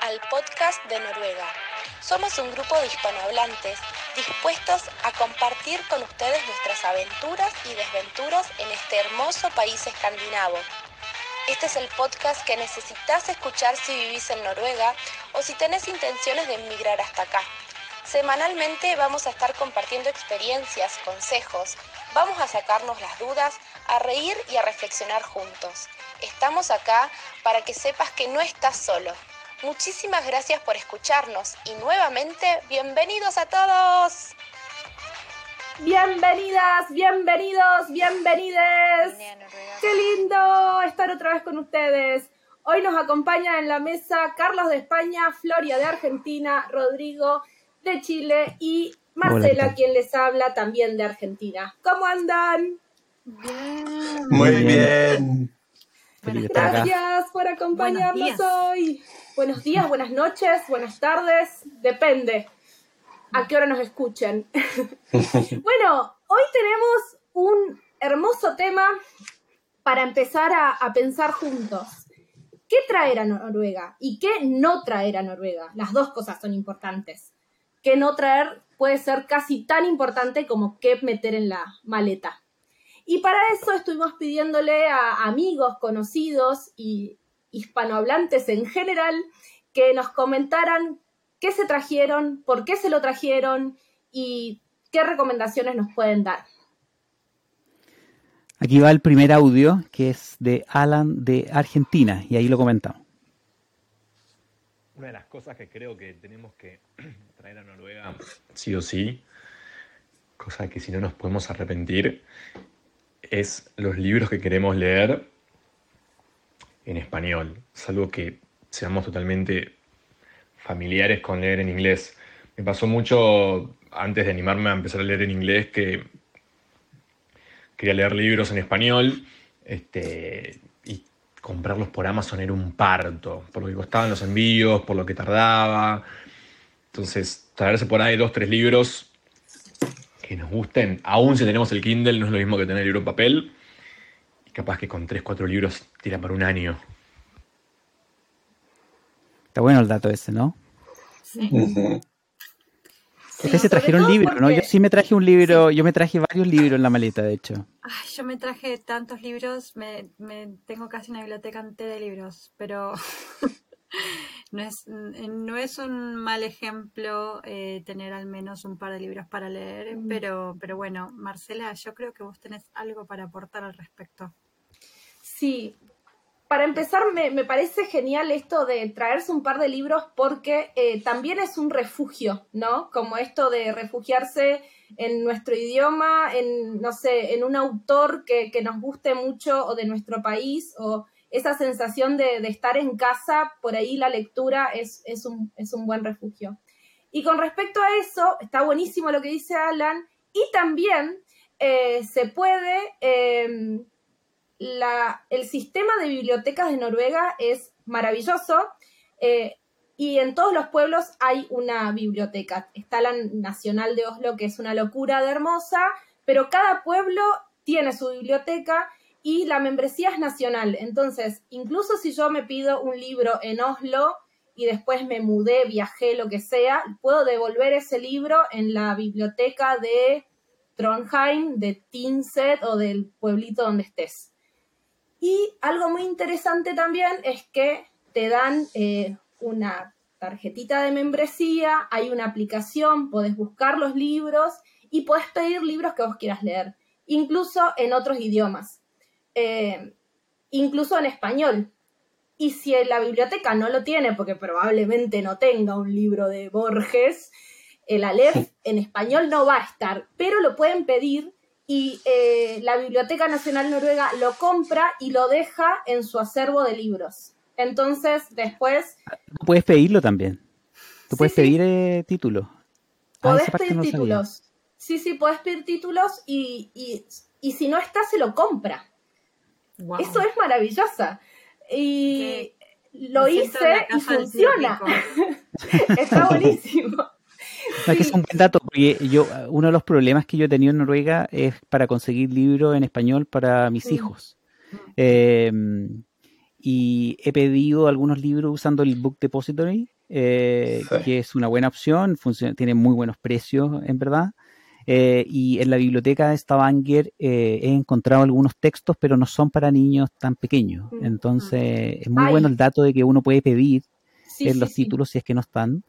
Al podcast de Noruega. Somos un grupo de hispanohablantes dispuestos a compartir con ustedes nuestras aventuras y desventuras en este hermoso país escandinavo. Este es el podcast que necesitas escuchar si vivís en Noruega o si tenés intenciones de emigrar hasta acá. Semanalmente vamos a estar compartiendo experiencias, consejos, vamos a sacarnos las dudas, a reír y a reflexionar juntos. Estamos acá para que sepas que no estás solo. Muchísimas gracias por escucharnos y nuevamente bienvenidos a todos. Bienvenidas, bienvenidos, bienvenides. Qué lindo estar otra vez con ustedes. Hoy nos acompaña en la mesa Carlos de España, Floria de Argentina, Rodrigo de Chile y Marcela, quien les habla también de Argentina. ¿Cómo andan? Bien. Muy bien. Gracias por acompañarnos hoy. Buenos días, buenas noches, buenas tardes, depende a qué hora nos escuchen. bueno, hoy tenemos un hermoso tema para empezar a, a, pensar juntos. ¿Qué traer a Noruega y qué no traer a Noruega? Las dos cosas son importantes. ¿Qué no traer puede ser casi tan importante como qué meter en la maleta? Y para eso estuvimos pidiéndole a amigos, conocidos y hispanohablantes en general que nos comentaran qué se trajeron, por qué se lo trajeron y qué recomendaciones nos pueden dar. Aquí va el primer audio, que es de Alan de Argentina, y ahí lo comentamos. Una de las cosas que creo que tenemos que traer a Noruega, sí o sí, cosa que si no nos podemos arrepentir, es los libros que queremos leer en español. Es algo que seamos totalmente familiares con leer en inglés. Me pasó mucho antes de animarme a empezar a leer en inglés que quería leer libros en español este, y comprarlos por Amazon era un parto, por lo que costaban los envíos, por lo que tardaba. Entonces, traerse por ahí dos, tres libros que nos gusten, aún si tenemos el Kindle, no es lo mismo que tener el libro en papel. Y capaz que con tres, cuatro libros tira para un año. Está bueno el dato ese, ¿no? Sí. Ustedes se trajeron libros, ¿no? Yo sí me traje un libro, yo me traje varios libros en la maleta, de hecho. Ay, yo me traje tantos libros, me, me tengo casi una biblioteca entera de libros, pero no, es, no es un mal ejemplo eh, tener al menos un par de libros para leer, pero, pero bueno, Marcela, yo creo que vos tenés algo para aportar al respecto. Sí, para empezar, me, me, parece genial esto de traerse un par de libros porque eh, también es un refugio, ¿no? Como esto de refugiarse en nuestro idioma, en, no sé, en un autor que, que nos guste mucho o de nuestro país, o esa sensación de, estar en casa, por ahí la lectura es, un, buen refugio. Y con respecto a eso, está buenísimo lo que dice Alan, y también eh, se puede... La, el sistema de bibliotecas de Noruega es maravilloso eh, y en todos los pueblos hay una biblioteca. Está la Nacional de Oslo, que es una locura de hermosa, pero cada pueblo tiene su biblioteca y la membresía es nacional. Entonces, incluso si yo me pido un libro en Oslo y después me mudé, viajé, lo que sea, puedo devolver ese libro en la biblioteca de Trondheim, de Tinset o del pueblito donde estés. Y algo muy interesante también es que te dan eh, una tarjetita de membresía, hay una aplicación, podés buscar los libros y podés pedir libros que vos quieras leer, incluso en otros idiomas, eh, incluso en español. Y si la biblioteca no lo tiene, porque probablemente no tenga un libro de Borges, el Aleph en español no va a estar, pero lo pueden pedir y eh, la Biblioteca Nacional Noruega lo compra y lo deja en su acervo de libros. Entonces, después... Puedes pedirlo también. Tú puedes sí, pedir eh, títulos. Podés pedir no títulos. Sabía. Sí, sí, podés pedir títulos y, y, y, si no está, se lo compra. Wow. Eso es maravillosa. Y lo hice y funciona. está buenísimo. No, es que es un buen dato, porque yo, uno de los problemas que yo he tenido en Noruega es para conseguir libros en español para mis hijos. Eh, y he pedido algunos libros usando el Book Depository, eh, que es una buena opción, funciona, tiene muy buenos precios, en verdad. Eh, y en la biblioteca de Stavanger eh, he encontrado algunos textos, pero no son para niños tan pequeños. Mm. Entonces, es muy bueno el dato de que uno puede pedir en los títulos si es que no están,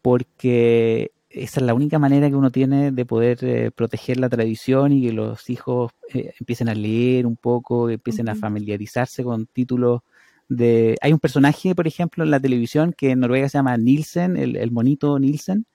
porque esa es la única manera que uno tiene de poder proteger la tradición y que los hijos empiecen a leer un poco, empiecen a familiarizarse con títulos de... Hay un personaje, por ejemplo, en la televisión que en Noruega se llama Nielsen, el, monito Nielsen,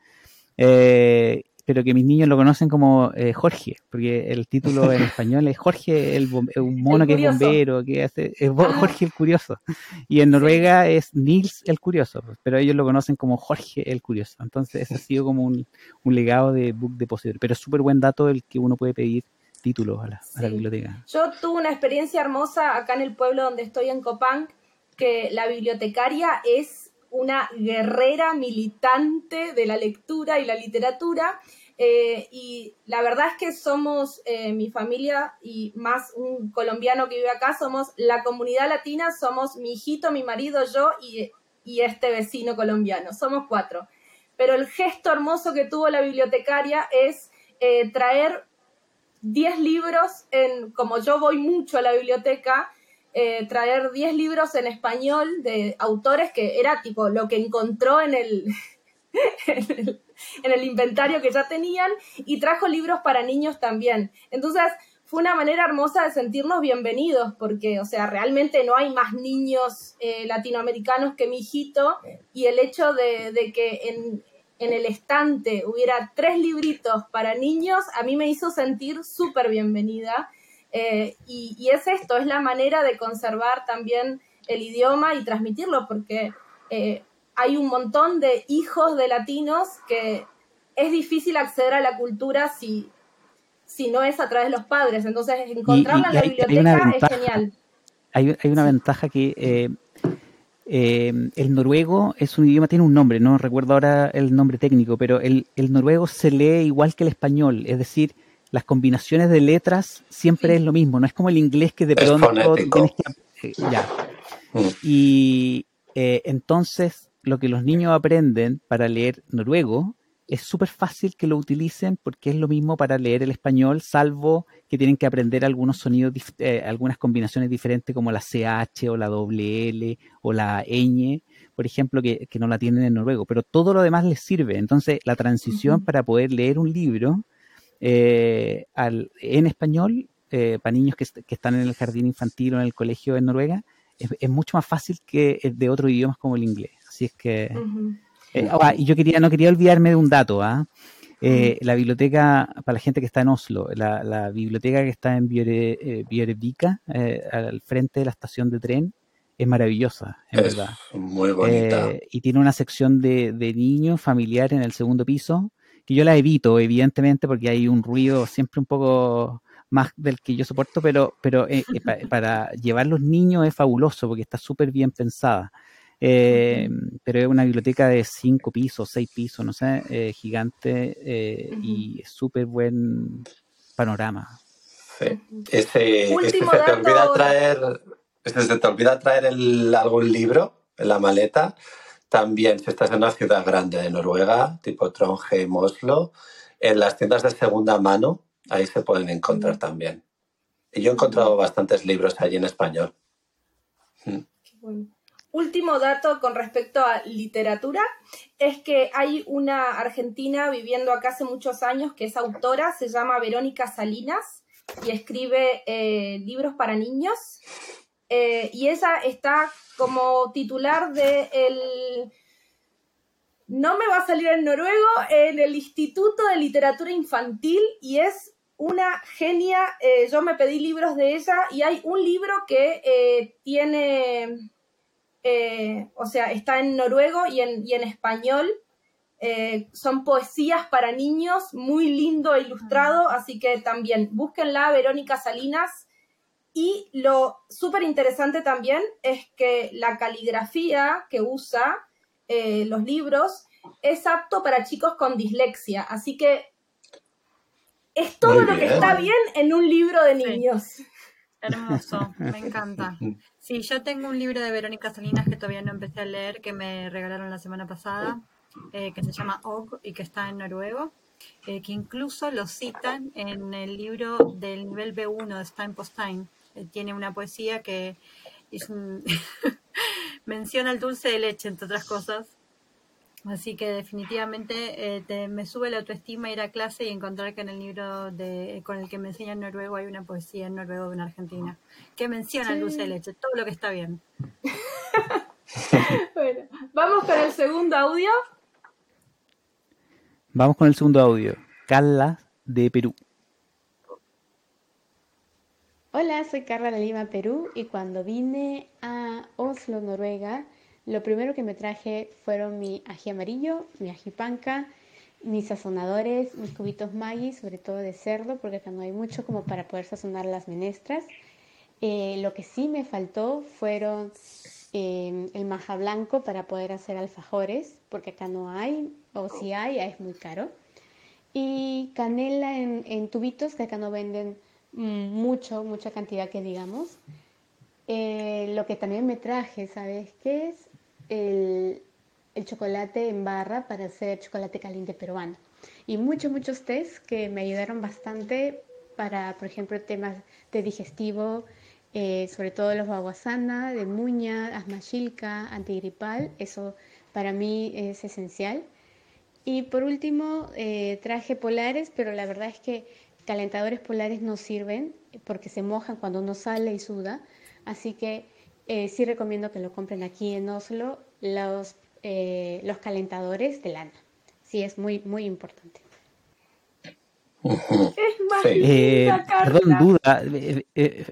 eh, pero que mis niños lo conocen como eh, Jorge, porque el título en español es Jorge, el un mono que es bombero, que hace, es ah. Jorge el curioso. Y en Noruega es Nils el curioso, pero ellos lo conocen como Jorge el curioso. Entonces, ese ha sido como un, legado de Book Depository. Pero es súper buen dato el que uno puede pedir títulos a la, a la, biblioteca. Yo tuve una experiencia hermosa acá en el pueblo donde estoy en Copán, que la bibliotecaria es una guerrera militante de la lectura y la literatura. Eh, y la verdad es que somos, eh, mi familia y más un colombiano que vive acá, somos la comunidad latina, somos mi hijito, mi marido, yo y, este vecino colombiano, somos cuatro. Pero el gesto hermoso que tuvo la bibliotecaria es eh, traer 10 libros, en, como yo voy mucho a la biblioteca, traer 10 libros en español de autores que era tipo lo que encontró en el, en el, inventario que ya tenían y trajo libros para niños también. Entonces fue una manera hermosa de sentirnos bienvenidos porque, o sea, realmente no hay más niños eh, latinoamericanos que mi hijito y el hecho de, que en, en el estante hubiera tres libritos para niños, a mí me hizo sentir súper bienvenida eh, y, es esto, es la manera de conservar también el idioma y transmitirlo, porque eh, hay un montón de hijos de latinos que es difícil acceder a la cultura si, si no es a través de los padres. Entonces, encontrarla en la biblioteca es genial. Hay, hay una ventaja que eh, el noruego es un idioma, tiene un nombre, no recuerdo ahora el nombre técnico, pero el, el noruego se lee igual que el español, es decir, las combinaciones de letras siempre es lo mismo, no es como el inglés que de pronto tienes que... Eh, ya. Mm. Y eh, entonces lo que los niños aprenden para leer noruego es súper fácil que lo utilicen porque es lo mismo para leer el español, salvo que tienen que aprender algunos sonidos, eh, algunas combinaciones diferentes como la CH o la L o la ñ, por ejemplo, que, no la tienen en noruego, pero todo lo demás les sirve. Entonces, la transición para poder leer un libro eh, al, en español eh, para niños que, están en el jardín infantil o en el colegio en Noruega es, mucho más fácil que de otros idiomas como el inglés. Así es que... Eh, ah, y yo quería, no quería olvidarme de un dato. ¿ah? La biblioteca, para la gente que está en Oslo, la, biblioteca que está en Bjørvika, al frente de la estación de tren, es maravillosa, en verdad. Muy bonita. y tiene una sección de, de niños familiar en el segundo piso que yo la evito, evidentemente, porque hay un ruido siempre un poco más del que yo soporto, pero, pero eh, eh, para llevar los niños es fabuloso porque está súper bien pensada. Eh, pero es una biblioteca de cinco pisos, seis pisos, no sé, gigante y súper buen panorama. Sí. Ese, este se te olvida traer, este se te olvida traer el, algún libro en la maleta, también, si estás en una ciudad grande de Noruega, tipo Trondheim, Oslo, en las tiendas de segunda mano, ahí se pueden encontrar mm. también. Y yo he encontrado bastantes libros allí en español. Mm. Último dato con respecto a literatura es que hay una argentina viviendo acá hace muchos años que es autora, se llama Verónica Salinas y escribe eh, libros para niños. Eh, y ella está como titular de el no me va a salir en noruego, en el Instituto de Literatura Infantil y es una genia. Eh, yo me pedí libros de ella y hay un libro que tiene, eh, o sea, está en noruego y en, y en español. son poesías para niños, muy lindo e ilustrado, así que también búsquenla, Verónica Salinas, y lo súper interesante también es que la caligrafía que usa eh, los libros es apto para chicos con dislexia. Así que es todo lo que está bien en un libro de niños. Hermoso, me encanta. Sí, yo tengo un libro de Verónica Salinas que todavía no empecé a leer, que me regalaron la semana pasada, eh, que se llama Og y que está en noruego, eh, que incluso lo citan en el libro del nivel B1 de Stein Postein. Eh, tiene una poesía que menciona el dulce de leche, entre otras cosas, Así que definitivamente eh, me sube la autoestima ir a clase y encontrar que en el libro de, con el que me enseña en noruego hay una poesía en noruego de una argentina que menciona el dulce de leche, todo lo que está bien. bueno, vamos con el segundo audio. Vamos con el segundo audio. Carla de Perú. Hola, soy Carla de Lima, Perú, y cuando vine a Oslo, Noruega, lo primero que me traje fueron mi ají amarillo, mi ají panca, mis sazonadores, mis cubitos Maggi, sobre todo de cerdo, porque acá no hay mucho como para poder sazonar las menestras. Eh, lo que sí me faltó fueron em, el maja blanco para poder hacer alfajores, porque acá no hay, o si hay, es muy caro. Y canela en, tubitos, que acá no venden mucho, mucha cantidad que digamos. Eh, lo que también me traje, ¿sabes qué es? El, chocolate en barra para hacer chocolate caliente peruano. Y muchos, muchos test que me ayudaron bastante para, por ejemplo, temas de digestivo, eh, sobre todo los baguasana, de muña, asma shilka, antigripal, eso para mí es esencial. Y por último, eh, traje polares, pero la verdad es que calentadores polares no sirven porque se mojan cuando uno sale y suda. Así que eh, sí recomiendo que lo compren aquí en Oslo, los, eh, los calentadores de lana. Sí, es muy, muy importante. Eh, perdón, duda.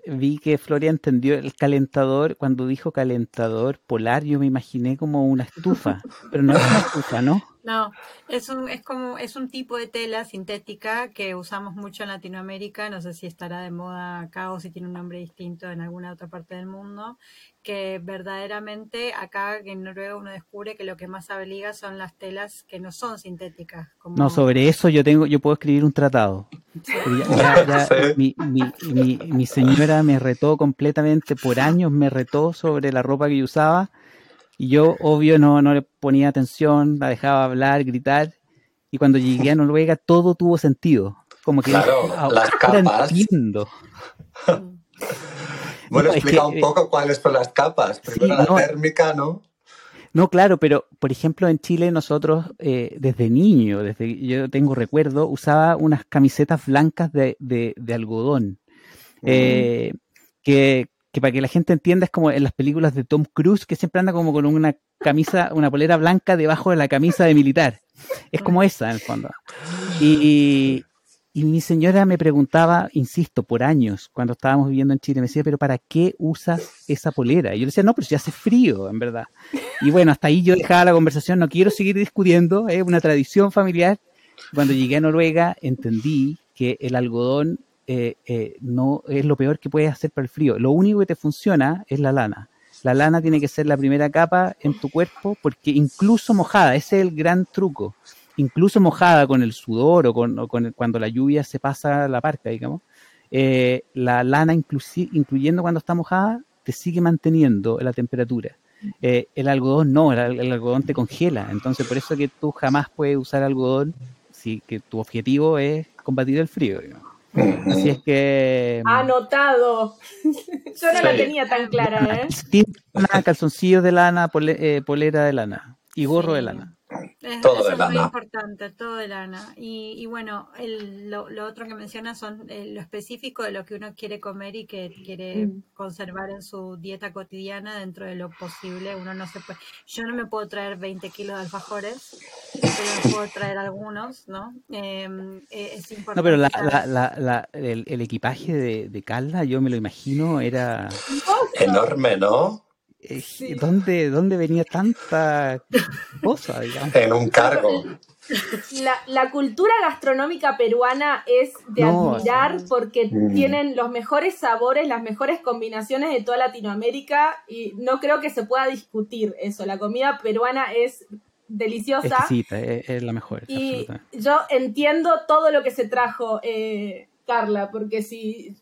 vi que Floria entendió el calentador. Cuando dijo calentador polar, yo me imaginé como una estufa, pero no es una estufa, ¿no? No, es un, es como, es un tipo de tela sintética que usamos mucho en Latinoamérica, no sé si estará de moda acá o si tiene un nombre distinto en alguna otra parte del mundo, que verdaderamente acá en Noruega uno descubre que lo que más abriga son las telas que no son sintéticas. No, sobre eso yo tengo, yo puedo escribir un tratado. mi, mi, mi, mi señora me retó completamente, por años me retó sobre la ropa que yo usaba y yo, obvio, no, no le ponía atención, la dejaba hablar, gritar. Y cuando llegué a Noruega, todo tuvo sentido. Como que claro, las capas. Entiendo. bueno, explica un poco cuáles son las capas. Primero la térmica, ¿no? No, claro, pero por ejemplo en Chile nosotros eh, desde niño, desde yo tengo recuerdo, usaba unas camisetas blancas de, de, algodón. Mm. Eh, que, que para que la gente entienda es como en las películas de Tom Cruise, que siempre anda como con una camisa, una polera blanca debajo de la camisa de militar. Es como esa, en el fondo. Y, mi señora me preguntaba, insisto, por años, cuando estábamos viviendo en Chile, me decía, pero ¿para qué usas esa polera? Y yo le decía, no, pero si hace frío, en verdad. Y bueno, hasta ahí yo dejaba la conversación, no quiero seguir discutiendo, es una tradición familiar. Cuando llegué a Noruega, entendí que el algodón eh, eh, no es lo peor que puedes hacer para el frío. Lo único que te funciona es la lana. La lana tiene que ser la primera capa en tu cuerpo porque incluso mojada, ese es el gran truco. Incluso mojada con el sudor o con, cuando la lluvia se pasa la parca, digamos, eh, la lana incluyendo cuando está mojada te sigue manteniendo la temperatura. el algodón no, el, el, algodón te congela. Entonces por eso que tú jamás puedes usar algodón si que tu objetivo es combatir el frío. Digamos. Así es que. Mm, Anotado. Yo no la tenía tan clara, ¿eh? calzoncillos de lana, eh, polera de lana y gorro de lana todo de lana. Es muy importante, todo de lana. Y, y bueno, el, lo, otro que menciona son eh, lo específico de lo que uno quiere comer y que quiere mm. conservar en su dieta cotidiana dentro de lo posible. Uno no se puede. Yo no me puedo traer 20 kilos de alfajores, pero me puedo traer algunos, ¿no? Em, eh, es importante. No, pero la, la, la, el, el, equipaje de, de Calda, yo me lo imagino, era. Enorme, ¿no? Eh, ¿Dónde, ¿Dónde venía tanta cosa, digamos? En un cargo. La, cultura gastronómica peruana es de admirar porque mm. tienen los mejores sabores, las mejores combinaciones de toda Latinoamérica y no creo que se pueda discutir eso. La comida peruana es deliciosa. es, la mejor. Y yo entiendo todo lo que se trajo, eh, Carla, porque si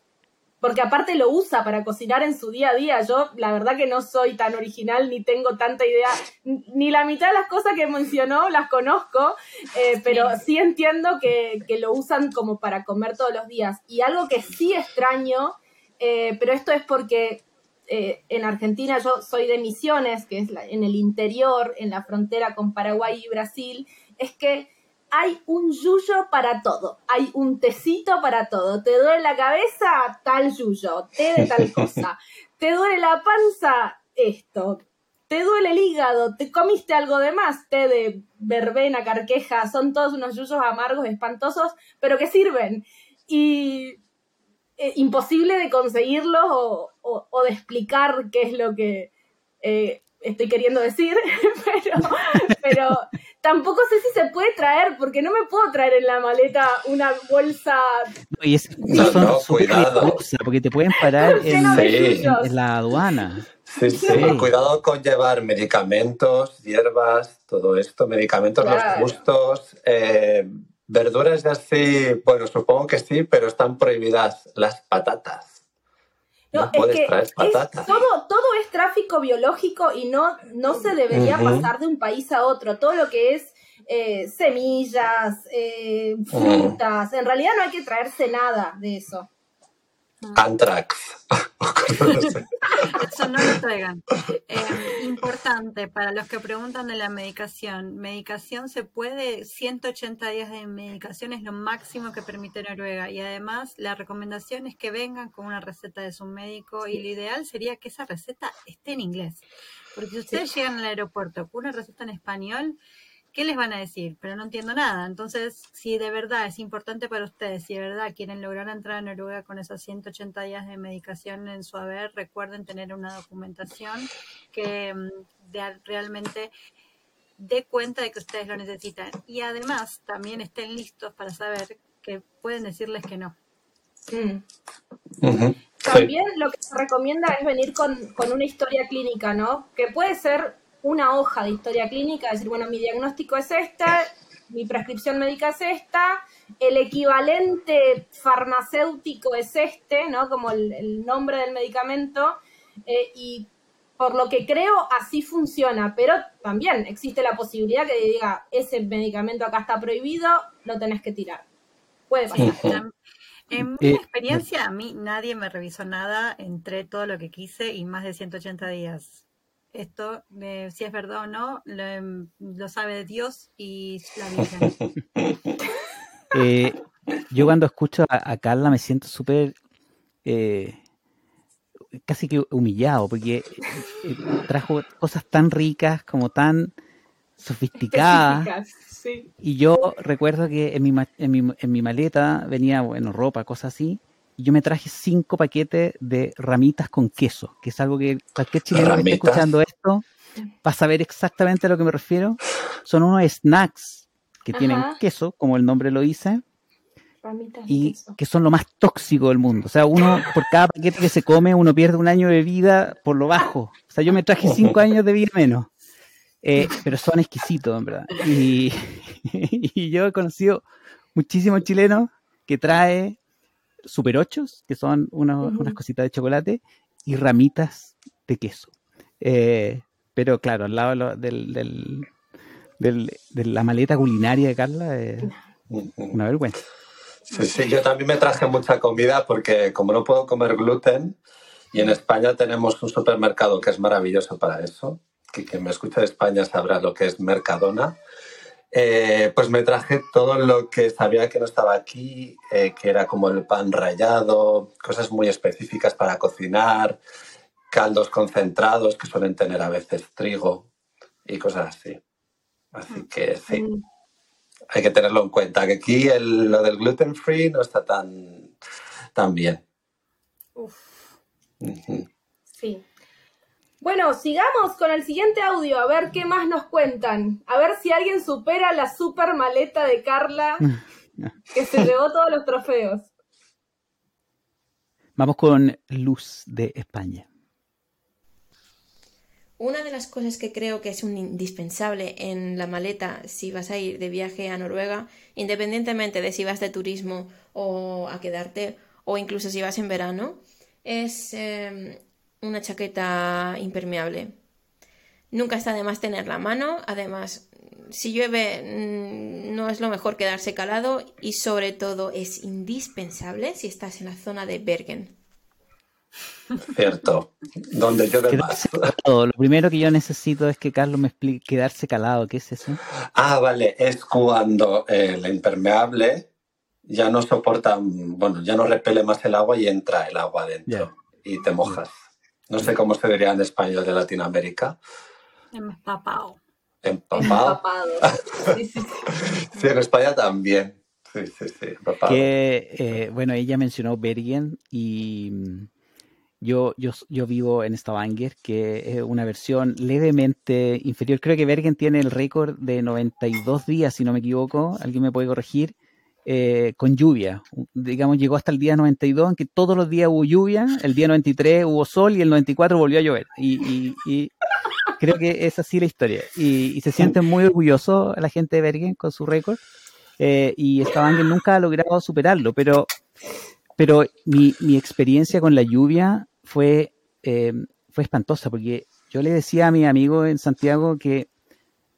porque aparte lo usa para cocinar en su día a día. Yo la verdad que no soy tan original ni tengo tanta idea, ni la mitad de las cosas que mencionó las conozco, eh, pero sí entiendo que, lo usan como para comer todos los días. Y algo que sí extraño, eh, pero esto es porque eh, en Argentina yo soy de Misiones, que es en el interior, en la frontera con Paraguay y Brasil, es que hay un yuyo para todo, hay un tecito para todo. ¿Te duele la cabeza? Tal yuyo, té de tal cosa. ¿Te duele la panza? Esto. ¿Te duele el hígado? ¿Te comiste algo de más? Té de verbena, carqueja, son todos unos yuyos amargos, espantosos, pero que sirven. Y eh, imposible de conseguirlos o, de explicar qué es lo que eh, estoy queriendo decir, pero, pero tampoco sé si se puede traer, porque no me puedo traer en la maleta una bolsa. No, y es, no, cuidado. porque te pueden parar en, la aduana. Sí, sí, cuidado con llevar medicamentos, hierbas, todo esto, medicamentos los justos, eh, verduras y así, bueno, supongo que sí, pero están prohibidas las patatas. No, es que todo, todo es tráfico biológico y no, no se debería pasar de un país a otro. Todo lo que es eh, semillas, eh, frutas, en realidad no hay que traerse nada de eso. Antrax. Eso no lo traigan. Eh, importante para los que preguntan de la medicación. Medicación se puede, 180 días de medicación es lo máximo que permite Noruega. Y además, la recomendación es que vengan con una receta de su médico. Y lo ideal sería que esa receta esté en inglés. Porque si ustedes llegan al aeropuerto con una receta en español, ¿qué les van a decir? Pero no entiendo nada. Entonces, si de verdad es importante para ustedes, si de verdad quieren lograr entrar a Noruega con esos 180 días de medicación en su haber, recuerden tener una documentación que mm, realmente dé cuenta de que ustedes lo necesitan. Y además, también estén listos para saber que pueden decirles que no. Mm. También lo que se recomienda es venir con, con una historia clínica, ¿no? Que puede ser una hoja de historia clínica, decir, bueno, mi diagnóstico es esta, mi prescripción médica es esta, el equivalente farmacéutico es este, ¿no? Como el, nombre del medicamento, eh, y por lo que creo así funciona, pero también existe la posibilidad que diga, ese medicamento acá está prohibido, lo tenés que tirar. Puede pasar. En mi eh, experiencia, a mí nadie me revisó nada, entré todo lo que quise y más de 180 días esto, si es verdad o no, lo, sabe Dios y la Virgen. Eh, yo cuando escucho a, Carla me siento súper eh, casi que humillado porque eh, trajo cosas tan ricas como tan sofisticadas. Y yo recuerdo que en mi, en, mi, en mi maleta venía, bueno, ropa, cosas así yo me traje cinco paquetes de ramitas con queso, que es algo que cualquier chileno que esté escuchando esto va a saber exactamente a lo que me refiero. Son unos snacks que tienen queso, como el nombre lo dice, y que son lo más tóxico del mundo. O sea, uno, por cada paquete que se come, uno pierde un año de vida por lo bajo. O sea, yo me traje cinco años de vida menos. Eh, pero son exquisitos, en verdad. Y, y yo he conocido muchísimos chilenos que trae super ochos, que son unas cositas de chocolate, y ramitas de queso. Eh, pero claro, al lado del, del, de la maleta culinaria de Carla, es una vergüenza. Sí, sí, yo también me traje mucha comida porque como no puedo comer gluten, y en España tenemos un supermercado que es maravilloso para eso, que quien me escucha de España sabrá lo que es Mercadona, eh, pues me traje todo lo que sabía que no estaba aquí, eh, que era como el pan rallado, cosas muy específicas para cocinar, caldos concentrados que suelen tener a veces trigo y cosas así. Así que sí, mm. hay que tenerlo en cuenta, que aquí lo del gluten free no está tan, tan bien. Uf. Sí. Bueno, sigamos con el siguiente audio, a ver qué más nos cuentan. A ver si alguien supera la super maleta de Carla que se llevó todos los trofeos. Vamos con Luz de España. Una de las cosas que creo que es un indispensable en la maleta si vas a ir de viaje a Noruega, independientemente de si vas de turismo o a quedarte, o incluso si vas en verano, es em, una chaqueta impermeable. Nunca está de más tenerla a mano, además si llueve mm, no es lo mejor quedarse calado y sobre todo es indispensable si estás en la zona de Bergen. Cierto, donde llueve más. Lo primero que yo necesito es que Carlos me explique quedarse calado, ¿qué es eso? Ah, vale, es cuando el impermeable ya no soporta, bueno, ya no repele más el agua y entra el agua dentro y te mojas. No sé cómo se diría en español de Latinoamérica. Empapado. Empapado. Sí, sí, sí. en España también. Sí, sí, sí. Que, eh, bueno, ella mencionó Bergen y mm, yo, yo, yo vivo en Stavanger, que es una versión levemente inferior. Creo que Bergen tiene el récord de 92 días, si no me equivoco. Alguien me puede corregir. Eh, con lluvia. Digamos, llegó hasta el día 92 en que todos los días hubo lluvia, el día 93 hubo sol y el 94 volvió a llover. Y, creo que es así la historia. Y, se sienten muy orgullosos la gente de Bergen con su récord. Eh, y Stavanger nunca ha logrado superarlo, pero, pero mi, mi experiencia con la lluvia fue, eh, fue espantosa, porque yo le decía a mi amigo en Santiago que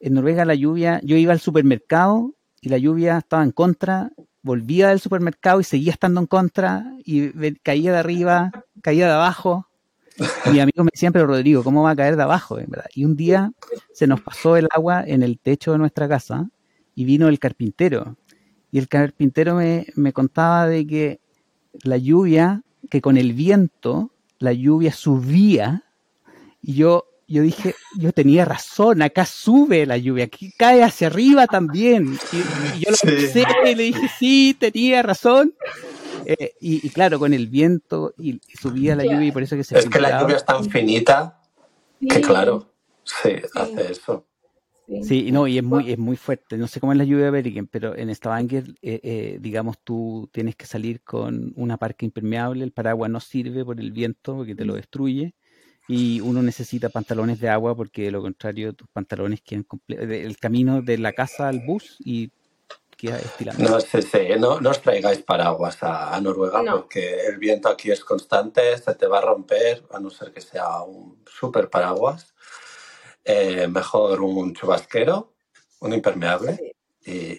en Noruega la lluvia, yo iba al supermercado y la lluvia estaba en contra, volvía del supermercado y seguía estando en contra y caía de arriba, caía de abajo. Mi amigo me decían, pero Rodrigo, ¿cómo va a caer de abajo? Y un día se nos pasó el agua en el techo de nuestra casa y vino el carpintero. Y el carpintero me, me contaba de que la lluvia, que con el viento, la lluvia subía y yo yo dije, yo tenía razón, acá sube la lluvia, aquí cae hacia arriba también. Y, yo lo pensé y le dije, sí, tenía razón. Eh, y, claro, con el viento y, subía la lluvia y por eso que se... Es que la lluvia es tan finita que claro, sí, hace eso. Sí, no, y es muy, es muy fuerte. No sé cómo es la lluvia de Bergen, pero en Stavanger, eh, eh, digamos, tú tienes que salir con una parca impermeable, el paraguas no sirve por el viento porque te lo destruye y uno necesita pantalones de agua porque de lo contrario tus pantalones quedan el camino de la casa al bus y queda estilando. No sé, no, no os traigáis paraguas a, Noruega porque el viento aquí es constante, se te va a romper, a no ser que sea un super paraguas. Eh, mejor un chubasquero, un impermeable y,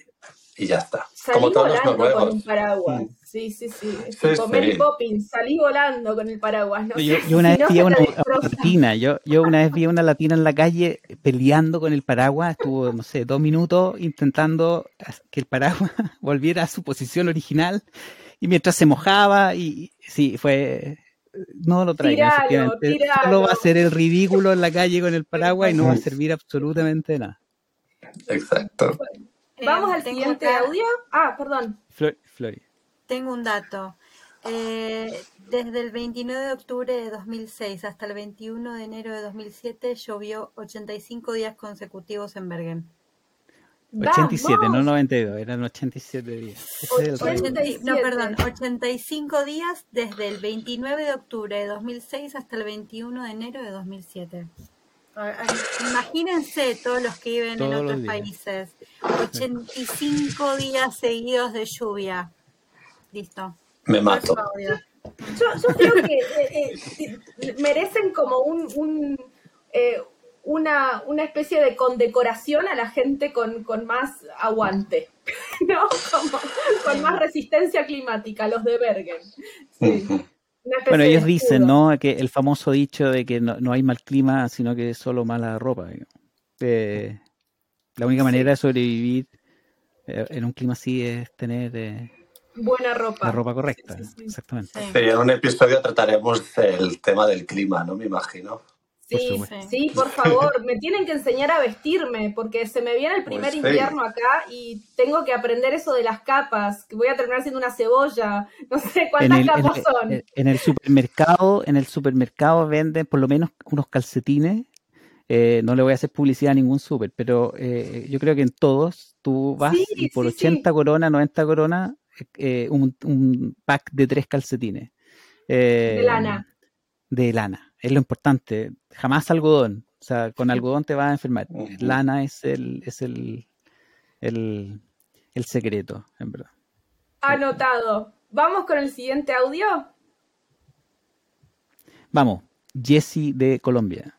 y, ya está. Como todos los noruegos. Con un paraguas. Mm. Sí, sí, sí. como Mary Poppins, salí volando con el paraguas. yo, una vez vi una, latina, yo, yo una vez vi a una latina en la calle peleando con el paraguas, estuvo, no sé, dos minutos intentando que el paraguas volviera a su posición original y mientras se mojaba y sí, fue... No lo traigo, Solo va a ser el ridículo en la calle con el paraguas y no va a servir absolutamente de nada. Exacto. Vamos al siguiente audio. Ah, perdón. Flori. Tengo un dato. Eh, desde el 29 de octubre de 2006 hasta el 21 de enero de 2007 llovió 85 días consecutivos en Bergen. 87, no 92, eran 87 días. no, perdón, 85 días desde el 29 de octubre de 2006 hasta el 21 de enero de 2007. Imagínense todos los que viven en otros países. 85 días seguidos de lluvia. Listo. Me mato. Yo, creo que eh, eh, merecen como un, eh, una, una, especie de condecoración a la gente con, más aguante, ¿no? con más resistencia climática, los de Bergen. Bueno, ellos dicen, ¿no? Que el famoso dicho de que no, hay mal clima, sino que es solo mala ropa. la única manera de sobrevivir en un clima así es tener buena ropa. La ropa correcta, exactamente. Sí, en un episodio trataremos el tema del clima, ¿no? Me imagino. Sí, sí, por favor, me tienen que enseñar a vestirme, porque se me viene el primer pues invierno acá y tengo que aprender eso de las capas, que voy a terminar siendo una cebolla, no sé cuántas capas son. En el supermercado, en el supermercado venden por lo menos unos calcetines. Eh, no le voy a hacer publicidad a ningún super, pero eh, yo creo que en todos tú vas y por 80 coronas, 90 coronas, eh, un, pack de tres calcetines. de lana. De lana, es lo importante. Jamás algodón. O sea, con algodón te vas a enfermar. Lana es el, es el, el, el secreto, en verdad. Anotado. Vamos con el siguiente audio. Vamos, Jessie de Colombia.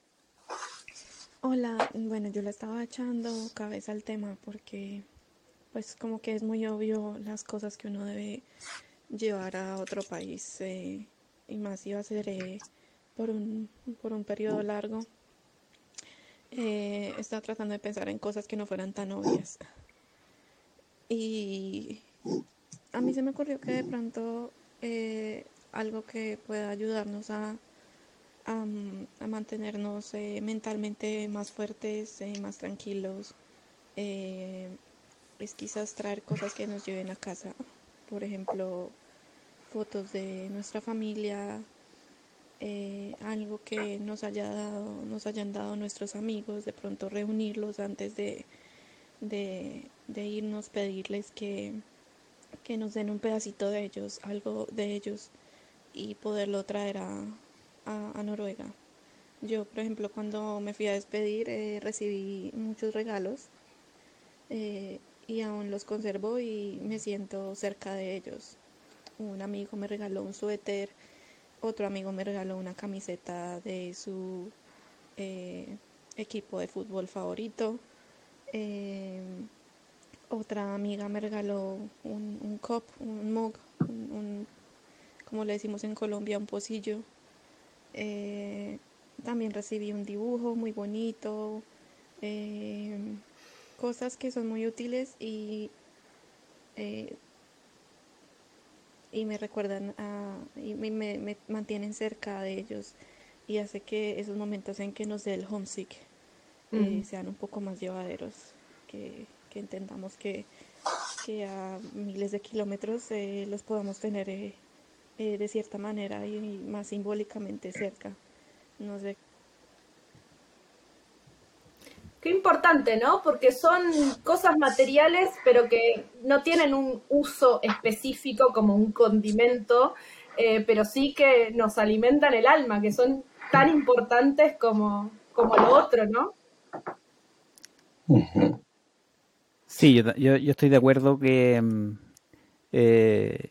Hola, bueno, yo le estaba echando cabeza al tema porque pues como que es muy obvio las cosas que uno debe llevar a otro país eh, y más iba a ser eh, por, un, por un periodo largo. Eh, estaba tratando de pensar en cosas que no fueran tan obvias. Y a mí se me ocurrió que de pronto eh, algo que pueda ayudarnos a, a, mantenernos eh, mentalmente más fuertes, eh, más tranquilos, es quizás traer cosas que nos lleven a casa. Por ejemplo, fotos de nuestra familia, algo que nos haya dado, nos hayan dado nuestros amigos, de pronto reunirlos antes de, de, de irnos, pedirles que, que nos den un pedacito de ellos, algo de ellos y poderlo traer a, a, Noruega. Yo, por ejemplo, cuando me fui a despedir eh, recibí muchos regalos eh, y aún los conservo y me siento cerca de ellos. Un amigo me regaló un suéter, otro amigo me regaló una camiseta de su eh, equipo de fútbol favorito. Otra amiga me regaló un, un cup, un mug, un, como le decimos en Colombia, un pocillo. Eh, también recibí un dibujo muy bonito, eh, cosas que son muy útiles y, eh, y me recuerdan a, y me, me, mantienen cerca de ellos y hace que esos momentos en que nos dé el homesick sean un poco más llevaderos que, que entendamos que, que a miles de kilómetros eh, los podamos tener eh, eh, de cierta manera y, más simbólicamente cerca. No sé. Qué importante, ¿no? Porque son cosas materiales, pero que no tienen un uso específico como un condimento, pero sí que nos alimentan el alma, que son tan importantes como, como lo otro, ¿no? Sí, yo, yo, estoy de acuerdo que, mm, eh,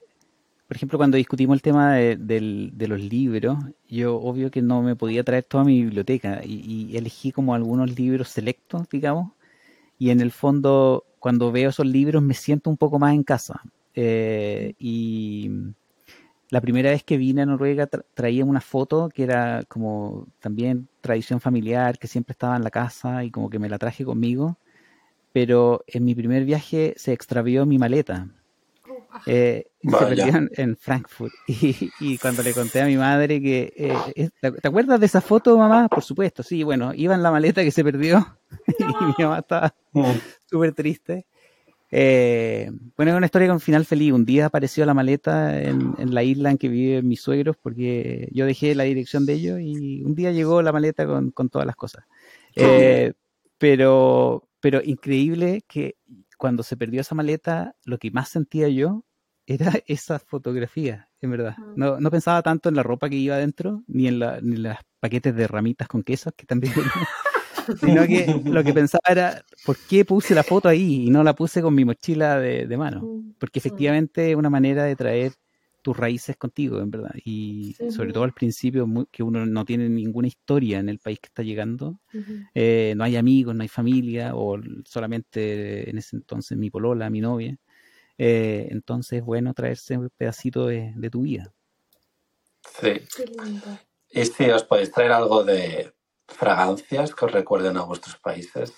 por ejemplo, cuando discutimos el tema de, los libros, yo obvio que no me podía traer toda mi biblioteca y, elegí como algunos libros selectos, digamos, y en el fondo, cuando veo esos libros me siento un poco más en casa. Eh, y la primera vez que vine a Noruega traía una foto que era como también tradición familiar, que siempre estaba en la casa y como que me la traje conmigo pero en mi primer viaje se extravió mi maleta. Eh, se perdió en, Frankfurt. Y, cuando le conté a mi madre que... Eh, ¿Te acuerdas de esa foto, mamá? Por supuesto, sí. Bueno, iba en la maleta que se perdió y mi mamá estaba mm. súper triste. Eh, bueno, es una historia con final feliz. Un día apareció la maleta en, la isla en que viven mis suegros porque yo dejé la dirección de ellos y un día llegó la maleta con, con todas las cosas. pero pero increíble que cuando se perdió esa maleta, lo que más sentía yo era esa fotografía, en verdad. No, no pensaba tanto en la ropa que iba adentro, ni en, la, ni los paquetes de ramitas con quesos, que también sino que lo que pensaba era, ¿por qué puse la foto ahí y no la puse con mi mochila de, de mano? Porque efectivamente es una manera de traer tus raíces contigo, en verdad. Y sobre todo al principio, que uno no tiene ninguna historia en el país que está llegando, eh, no hay amigos, no hay familia, o solamente en ese entonces mi polola, mi novia. Eh, entonces es bueno traerse un pedacito de, tu vida. Sí. Y si os podéis traer algo de fragancias que os recuerden a vuestros países,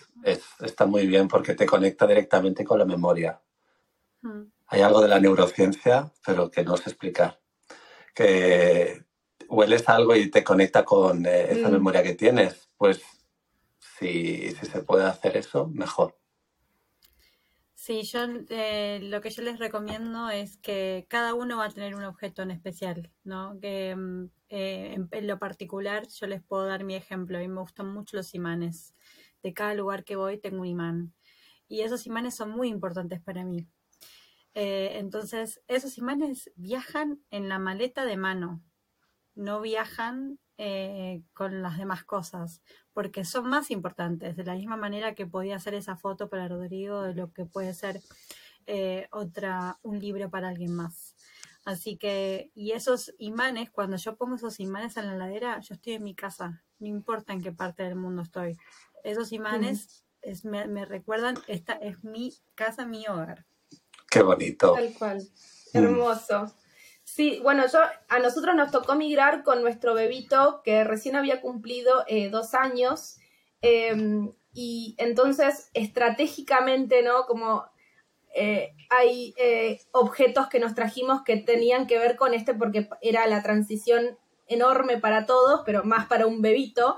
está muy bien porque te conecta directamente con la memoria hay algo de la neurociencia, pero que no sé explicar. Que hueles algo y te conecta con eh, esa mm. memoria que tienes. Pues si, se puede hacer eso, mejor. Sí, yo eh, lo que yo les recomiendo es que cada uno va a tener un objeto en especial, ¿no? Que mm, eh, en, lo particular yo les puedo dar mi ejemplo. A mí me gustan mucho los imanes. De cada lugar que voy tengo un imán. Y esos imanes son muy importantes para mí. Eh, entonces, esos imanes viajan en la maleta de mano, no viajan eh, con las demás cosas, porque son más importantes, de la misma manera que podía ser esa foto para Rodrigo, de lo que puede ser eh, otra, un libro para alguien más. Así que, y esos imanes, cuando yo pongo esos imanes en la ladera, yo estoy en mi casa, no importa en qué parte del mundo estoy. Esos imanes es, me, me, recuerdan, esta es mi casa, mi hogar. Qué bonito. Tal cual. Hermoso. Sí, bueno, yo a nosotros nos tocó migrar con nuestro bebito que recién había cumplido eh, dos años em, y entonces estratégicamente, ¿no? Como eh, hay eh, objetos que nos trajimos que tenían que ver con este porque era la transición enorme para todos, pero más para un bebito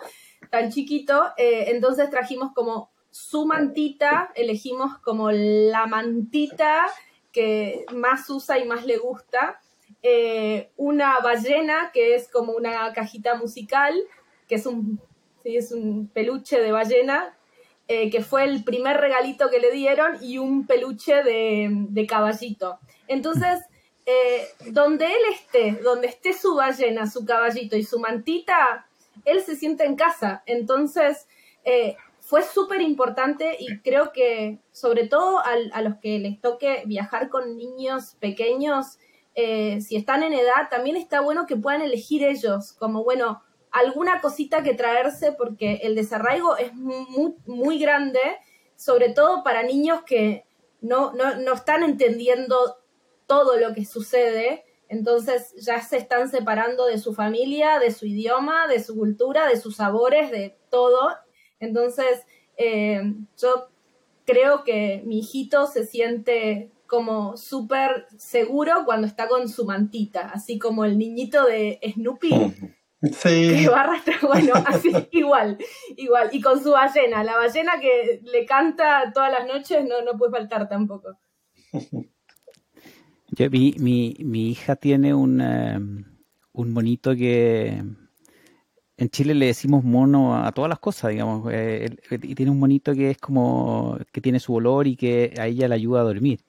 tan chiquito. entonces trajimos como su mantita, elegimos como la mantita que más usa y más le gusta. Eh, una ballena, que es como una cajita musical, que es un, es un peluche de ballena, eh, que fue el primer regalito que le dieron, y un peluche de, caballito. Entonces, eh, donde él esté, donde esté su ballena, su caballito y su mantita, él se siente en casa. Entonces, fue súper importante y creo que sobre todo a, los que les toque viajar con niños pequeños, eh, si están en edad, también está bueno que puedan elegir ellos, como bueno, alguna cosita que traerse porque el desarraigo es muy, muy grande, sobre todo para niños que no, no, no están entendiendo todo lo que sucede, entonces ya se están separando de su familia, de su idioma, de su cultura, de sus sabores, de todo, entonces, eh, yo creo que mi hijito se siente como súper seguro cuando está con su mantita, así como el niñito de Snoopy. Sí. Que bueno, así, igual, igual. Y con su ballena, la ballena que le canta todas las noches no, no puede faltar tampoco. Yo, mi, mi, mi hija tiene un, un monito que, en Chile le decimos mono a todas las cosas, digamos, eh, y tiene un monito que es como que tiene su olor y que a ella le ayuda a dormir.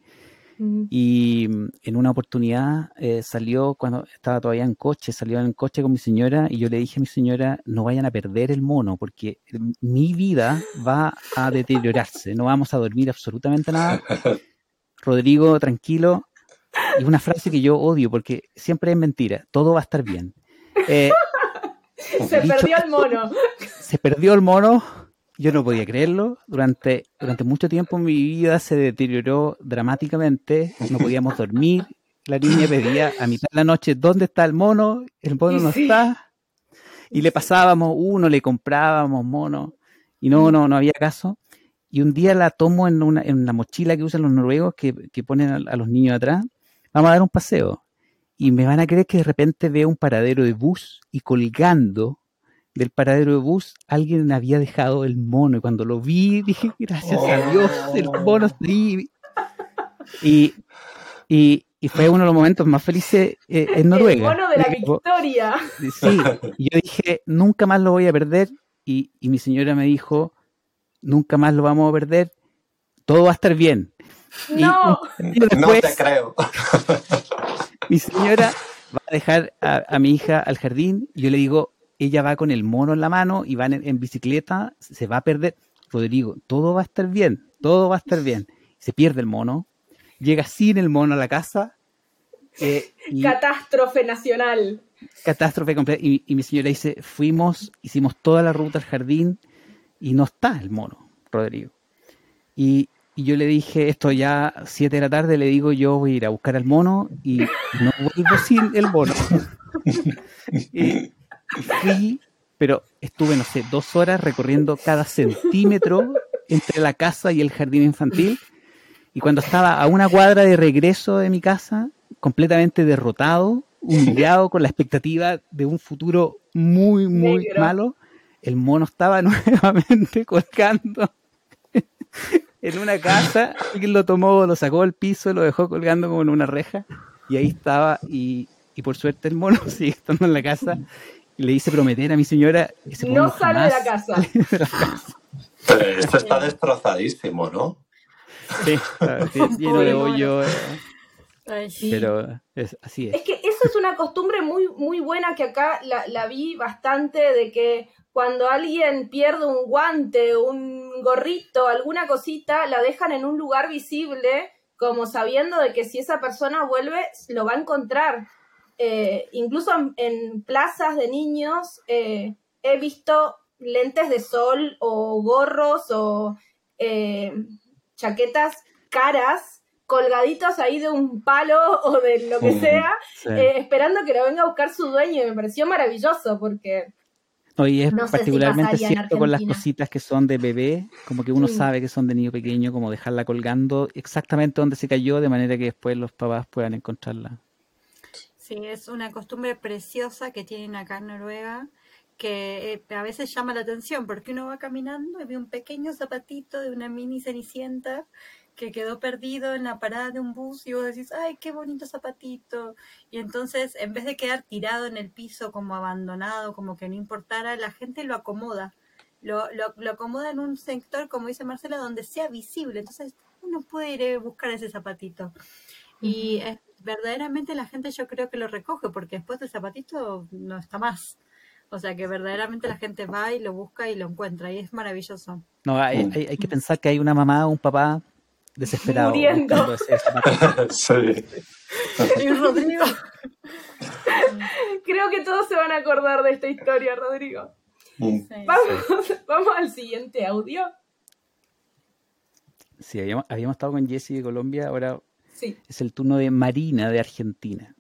Mm. Y mm, en una oportunidad eh, salió, cuando estaba todavía en coche, salió en coche con mi señora y yo le dije a mi señora, no vayan a perder el mono porque mi vida va a deteriorarse, no vamos a dormir absolutamente nada. Rodrigo, tranquilo. Y una frase que yo odio porque siempre es mentira, todo va a estar bien. Eh, se perdió el mono. Se perdió el mono. Yo no podía creerlo. Durante, durante mucho tiempo mi vida se deterioró dramáticamente. No podíamos dormir. La niña pedía a mitad de la noche, ¿dónde está el mono? El mono no está. Y le pasábamos uno, le comprábamos mono. Y no, no, no había caso. Y un día la tomo en, una, en la mochila que usan los noruegos, que, ponen a, a los niños atrás. Vamos a dar un paseo y me van a creer que de repente veo un paradero de bus y colgando del paradero de bus alguien había dejado el mono y cuando lo vi dije gracias a Dios el mono sí. y, y, y, fue uno de los momentos más felices eh, en Noruega. El mono de la victoria. Sí, y yo dije nunca más lo voy a perder y, y mi señora me dijo nunca más lo vamos a perder, todo va a estar bien. No, no te creo. mi señora va a dejar a, mi hija al jardín, yo le digo, ella va con el mono en la mano y va en, bicicleta, se va a perder. Rodrigo, todo va a estar bien, todo va a estar bien. Se pierde el mono, llega sin el mono a la casa. Eh, catástrofe nacional. Catástrofe completa. Y, y mi señora dice, fuimos, hicimos toda la ruta al jardín y no está el mono, Rodrigo. Y, y yo le dije, esto ya siete de la tarde, le digo, yo voy a ir a buscar al mono y no vuelvo sin el mono. y fui, pero estuve, no sé, dos horas recorriendo cada centímetro entre la casa y el jardín infantil. Y cuando estaba a una cuadra de regreso de mi casa, completamente derrotado, humillado, con la expectativa de un futuro muy, muy malo, el mono estaba nuevamente colgando en una casa, alguien lo tomó, lo sacó al piso, lo dejó colgando como en una reja, y ahí estaba, y, por suerte el mono sigue estando en la casa, y le hice prometer a mi señora que se no sale de la casa. esto está destrozadísimo, ¿no? Sí, lleno de hoyo. Eh. Pero es, así es. Es que eso es una costumbre muy, muy buena que acá la, la vi bastante de que cuando alguien pierde un guante, un gorrito, alguna cosita, la dejan en un lugar visible como sabiendo de que si esa persona vuelve, lo va a encontrar. Eh, incluso en, plazas de niños eh, he visto lentes de sol o gorros o eh, chaquetas caras colgaditos ahí de un palo o de lo que sea, esperando que lo venga a buscar su dueño. Y me pareció maravilloso porque no, y es particularmente cierto con las cositas que son de bebé, como que uno sabe que son de niño pequeño, como dejarla colgando exactamente donde se cayó, de manera que después los papás puedan encontrarla. Sí, es una costumbre preciosa que tienen acá en Noruega, que eh, a veces llama la atención, porque uno va caminando y ve un pequeño zapatito de una mini cenicienta que quedó perdido en la parada de un bus y vos decís, ay, qué bonito zapatito. Y entonces, en vez de quedar tirado en el piso como abandonado, como que no importara, la gente lo acomoda. Lo, lo, acomoda en un sector, como dice Marcela, donde sea visible. Entonces, uno puede ir a buscar ese zapatito. Y verdaderamente la gente yo creo que lo recoge, porque después del zapatito no está más. O sea que verdaderamente la gente va y lo busca y lo encuentra y es maravilloso. No, hay, hay, hay que pensar que hay una mamá o un papá desesperado. Muriendo. sí. Y Rodrigo. Creo que todos se van a acordar de esta historia, Rodrigo. Mm. Vamos, al siguiente audio. Sí, habíamos, estado con Jesse de Colombia, ahora es el turno de Marina de Argentina.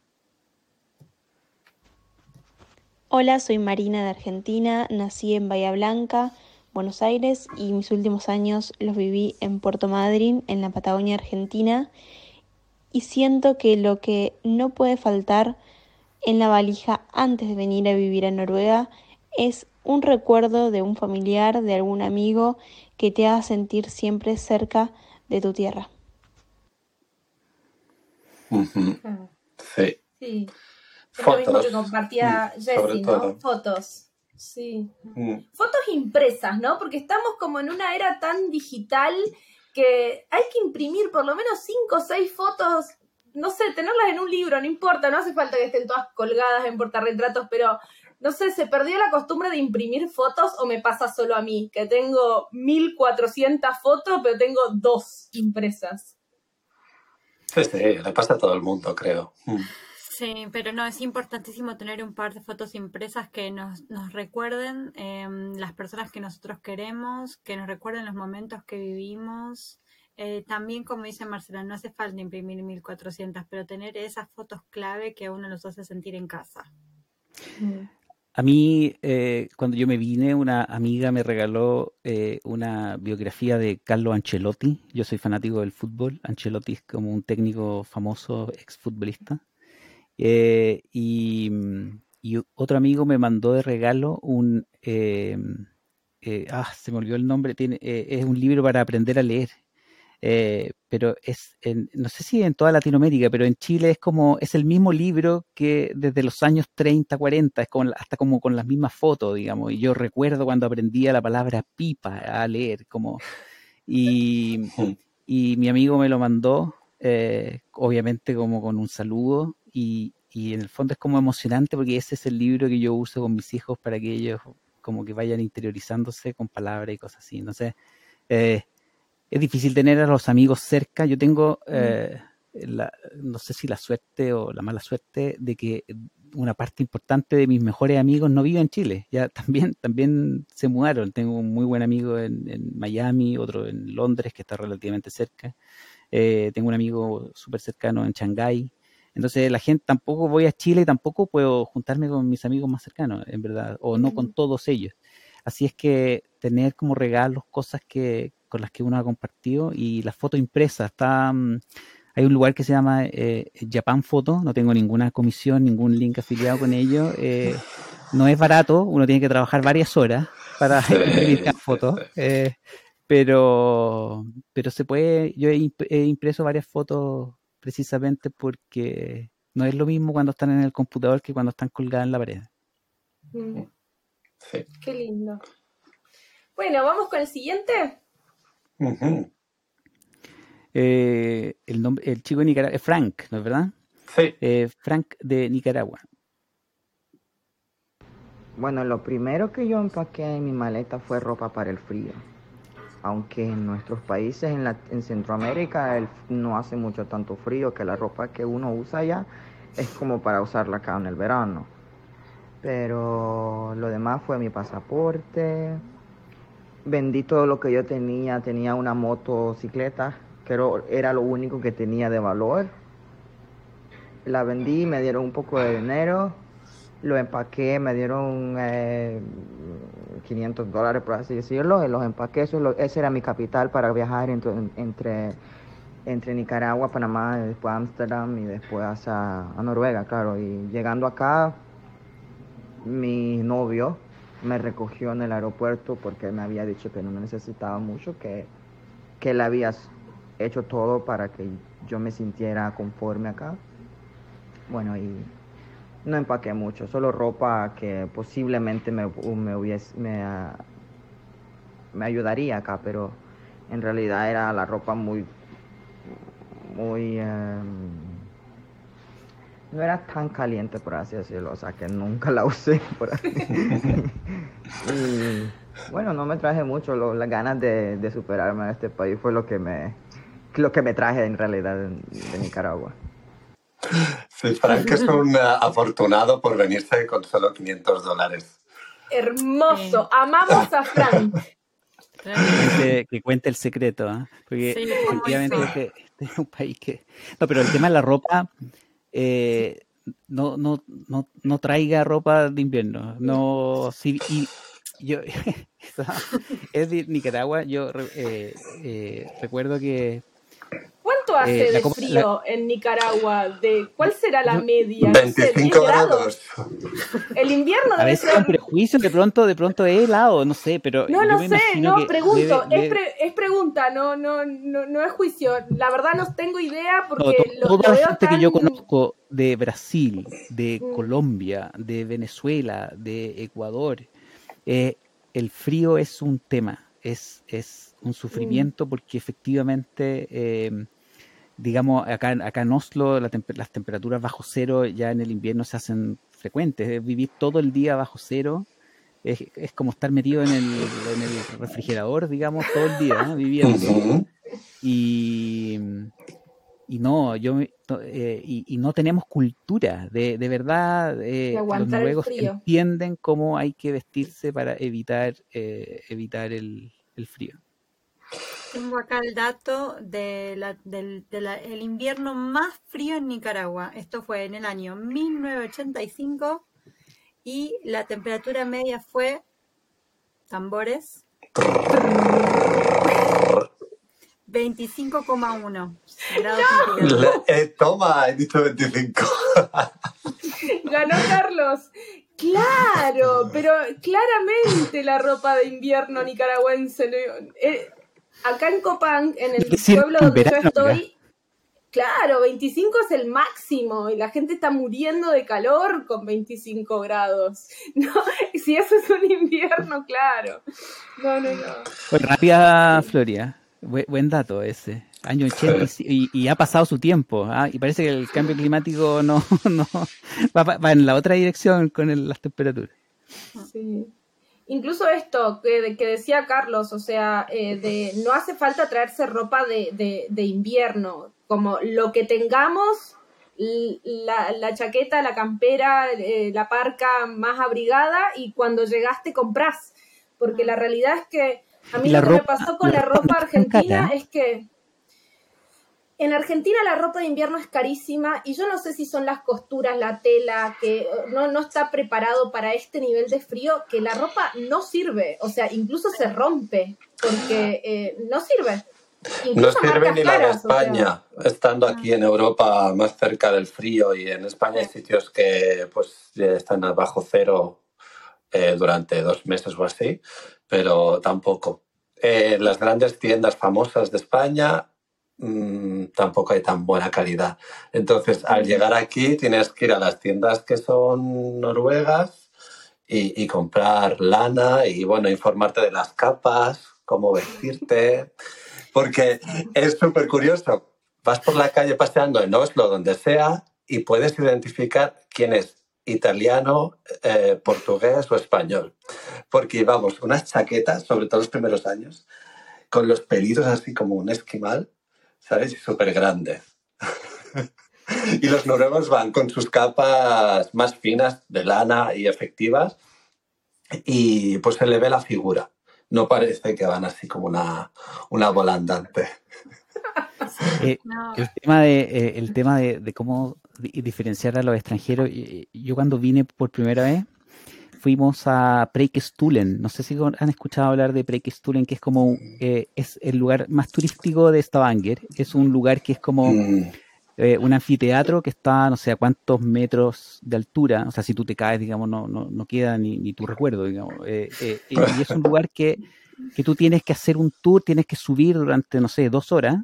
Hola, soy Marina de Argentina, nací en Bahía Blanca, Buenos Aires y mis últimos años los viví en Puerto Madryn, en la Patagonia Argentina, y siento que lo que no puede faltar en la valija antes de venir a vivir a Noruega es un recuerdo de un familiar, de algún amigo que te haga sentir siempre cerca de tu tierra. Sí. sí. Fotos. que compartía Jessie, ¿no? Fotos. Sí. Mm. Fotos impresas, ¿no? Porque estamos como en una era tan digital que hay que imprimir por lo menos cinco o seis fotos, no sé, tenerlas en un libro, no importa, no hace falta que estén todas colgadas en portarretratos, pero no sé, ¿se perdió la costumbre de imprimir fotos o me pasa solo a mí? Que tengo 1400 fotos, pero tengo dos impresas. Sí, sí, le pasa a todo el mundo, creo. Mm. Sí, pero no, es importantísimo tener un par de fotos impresas que nos, nos recuerden em, las personas que nosotros queremos, que nos recuerden los momentos que vivimos. Eh, también, como dice Marcela, no hace falta imprimir 1400, pero tener esas fotos clave que a uno los hace sentir en casa. A mí, eh, cuando yo me vine, una amiga me regaló eh, una biografía de Carlo Ancelotti. Yo soy fanático del fútbol. Ancelotti es como un técnico famoso, exfutbolista. Eh, mm, y, otro amigo me mandó de regalo un, eh, eh, ah, se me olvidó el nombre, tiene, es un libro para aprender a leer. pero es, no sé si en toda Latinoamérica, pero en Chile es como, es el mismo libro que desde los años 30, 40, es como, hasta como con las mismas fotos, digamos. Y yo recuerdo cuando aprendía la palabra pipa a leer, como, y, y mi amigo me lo mandó, obviamente como con un saludo, y, en el fondo es como emocionante porque ese es el libro que yo uso con mis hijos para que ellos como que vayan interiorizándose con palabras y cosas así. Entonces, eh, es difícil tener a los amigos cerca. Yo tengo, eh, la, no sé si la suerte o la mala suerte de que una parte importante de mis mejores amigos no vive en Chile. Ya también, también se mudaron. Tengo un muy buen amigo en, en Miami, otro en Londres, que está relativamente cerca. Eh, tengo un amigo súper cercano en Shanghái. Entonces la gente tampoco voy a Chile y tampoco puedo juntarme con mis amigos más cercanos, en verdad, o no con todos ellos. Así es que tener como regalos cosas que con las que uno ha compartido y las fotos impresas. Está, mm, hay un lugar que se llama eh, Japan Photo, no tengo ninguna comisión, ningún link afiliado con ello. Eh, no es barato, uno tiene que trabajar varias horas para imprimir fotos. Eh, pero, pero se puede, yo he impreso varias fotos precisamente porque no es lo mismo cuando están en el computador que cuando están colgadas en la pared. Mm. Qué lindo. Bueno, vamos con el siguiente. Eh, el nombre, el chico de Nicaragua, es Frank, ¿no es verdad? Sí. Eh, Frank de Nicaragua. Bueno, lo primero que yo empaqué en mi maleta fue ropa para el frío. Aunque en nuestros países, en, la, en Centroamérica, no hace mucho tanto frío que la ropa que uno usa allá es como para usarla acá en el verano. Pero lo demás fue mi pasaporte. Vendí todo lo que yo tenía. Tenía una motocicleta, que era lo único que tenía de valor. La vendí, me dieron un poco de dinero. Lo empaqué, me dieron 500 eh, dólares, por así decirlo. Los empaqué, eso, ese era mi capital para viajar entre, entre Nicaragua, Panamá, después Ámsterdam y después a, a, Noruega, claro. Y llegando acá, mi novio me recogió en el aeropuerto porque me había dicho que no me necesitaba mucho, que, que él había hecho todo para que yo me sintiera conforme acá. Bueno, y no empaqué mucho, solo ropa que posiblemente me, me, hubiese, me, me ayudaría acá, pero en realidad era la ropa muy muy... Em, no era tan caliente, por así decirlo, o sea que nunca la usé. Por y bueno, no me traje mucho, las ganas de, superarme en este país fue lo que me, lo que me traje en realidad de, Nicaragua. Sí, Frank es un eh, afortunado por venirse con solo 500 dólares. Hermoso, amamos a Frank. Que, cuente el secreto, ¿ah? porque efectivamente es un país que... No, pero el tema de la ropa, eh, no, no, no, no traiga ropa de invierno. No, si, y yo, es de Nicaragua, yo eh, eh, recuerdo que ¿Cuánto hace eh, de frío en Nicaragua? De, ¿Cuál será la media? 25 grados. El invierno debe A veces ser... prejuicio, de pronto, de pronto es helado, no sé, pero. No, no sé, no, pregunto, Es, pregunta, no, no, no, no es juicio. La verdad no tengo idea porque lo, toda la gente que yo conozco de Brasil, de mm. Colombia, de Venezuela, de Ecuador, eh, el frío es un tema, es, es un sufrimiento mm. porque efectivamente. Eh, digamos, acá, acá en Oslo las temperaturas bajo cero ya en el invierno se hacen frecuentes. Vivir todo el día bajo cero es, es como estar metido en el, en el, refrigerador, digamos, todo el día, viviendo. Y, y no, yo eh, y, no tenemos cultura, de, de verdad, eh, los noruegos entienden cómo hay que vestirse para evitar, eh, evitar el, el frío. Tengo acá el dato de del el invierno más frío en Nicaragua. Esto fue en el año 1985 y la temperatura media fue, tambores, 25,1 grados eh, toma, he dicho 25. Ganó Carlos. Claro, pero claramente la ropa de invierno nicaragüense. Eh, acá en Copán, en el pueblo donde yo estoy, claro, 25 es el máximo y la gente está muriendo de calor con 25 grados. No, si eso es un invierno, claro. No, no, no. Pues rápida, Floria. Buen, dato ese. Año 80 y, ha pasado su tiempo. ¿ah? Y parece que el cambio climático no, no va, en la otra dirección con las temperaturas. Sí incluso esto que, que, decía Carlos, o sea, eh, de no hace falta traerse ropa de, de, invierno, como lo que tengamos, la, la chaqueta, la campera, eh, la parca más abrigada y cuando llegaste compras, porque la realidad es que a mí lo que me pasó con la ropa argentina es que en Argentina la ropa de invierno es carísima y yo no sé si son las costuras, la tela, que eh, no, no está preparado para este nivel de frío, que la ropa no sirve, o sea, incluso se rompe, porque eh, no sirve. no sirve ni la de España, estando aquí en Europa más cerca del frío y en España hay sitios que pues están bajo cero eh, durante dos meses o así, pero tampoco. las grandes tiendas famosas de España Mm, tampoco hay tan buena calidad. Entonces, al llegar aquí tienes que ir a las tiendas que son noruegas y, comprar lana y, bueno, informarte de las capas, cómo vestirte, porque es súper curioso. Vas por la calle paseando en Oslo, donde sea, y puedes identificar quién es italiano, eh, portugués o español. Porque, vamos, unas chaquetas, sobre todo los primeros años, con los pelitos así como un esquimal, ¿sabes? Y súper grandes. y los noruegos van con sus capas más finas de lana y efectivas y pues se le ve la figura. No parece que van así como una, una volandante. Eh, el tema, de, eh, el tema de, cómo diferenciar a los extranjeros, yo cuando vine por primera vez, fuimos a Preikestulen. No sé si han escuchado hablar de Preikestulen, que es como eh, es el lugar más turístico de Stavanger. Es un lugar que es como mm. eh, un anfiteatro que está, no sé a cuántos metros de altura. O sea, si tú te caes, digamos, no, no, no queda ni, ni, tu recuerdo, digamos. Eh, y es un lugar que, que tú tienes que hacer un tour, tienes que subir durante, no sé, dos horas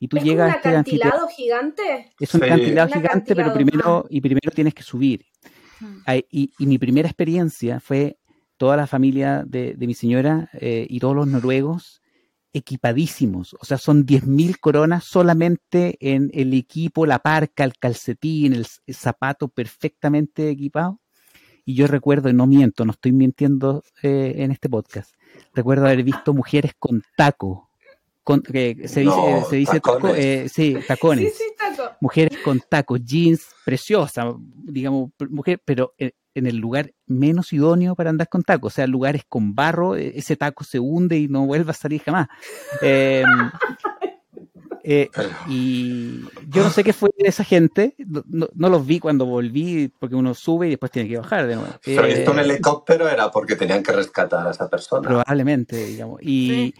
y tú ¿Es llegas un este acantilado gigante? Es un acantilado gigante, pero primero, y primero tienes que subir. Y, mi primera experiencia fue toda la familia de, mi señora eh, y todos los noruegos equipadísimos. O sea, son 10.000 coronas solamente en el equipo, la parca, el calcetín, el, zapato perfectamente equipado. Y yo recuerdo, y no miento, no estoy mintiendo eh, en este podcast, recuerdo haber visto mujeres con taco, con, que se dice, se dice tacones. Eh, sí, tacones. Mujeres con tacos, jeans, preciosa, digamos, mujer, pero en, el lugar menos idóneo para andar con tacos, o sea, lugares con barro, e, ese taco se hunde y no vuelve a salir jamás. Em, eh, y yo no sé qué fue de esa gente, no, los vi cuando volví, porque uno sube y después tiene que bajar de nuevo. Pero esto un eh, helicóptero era porque tenían que rescatar a esa persona. Probablemente, digamos. Y,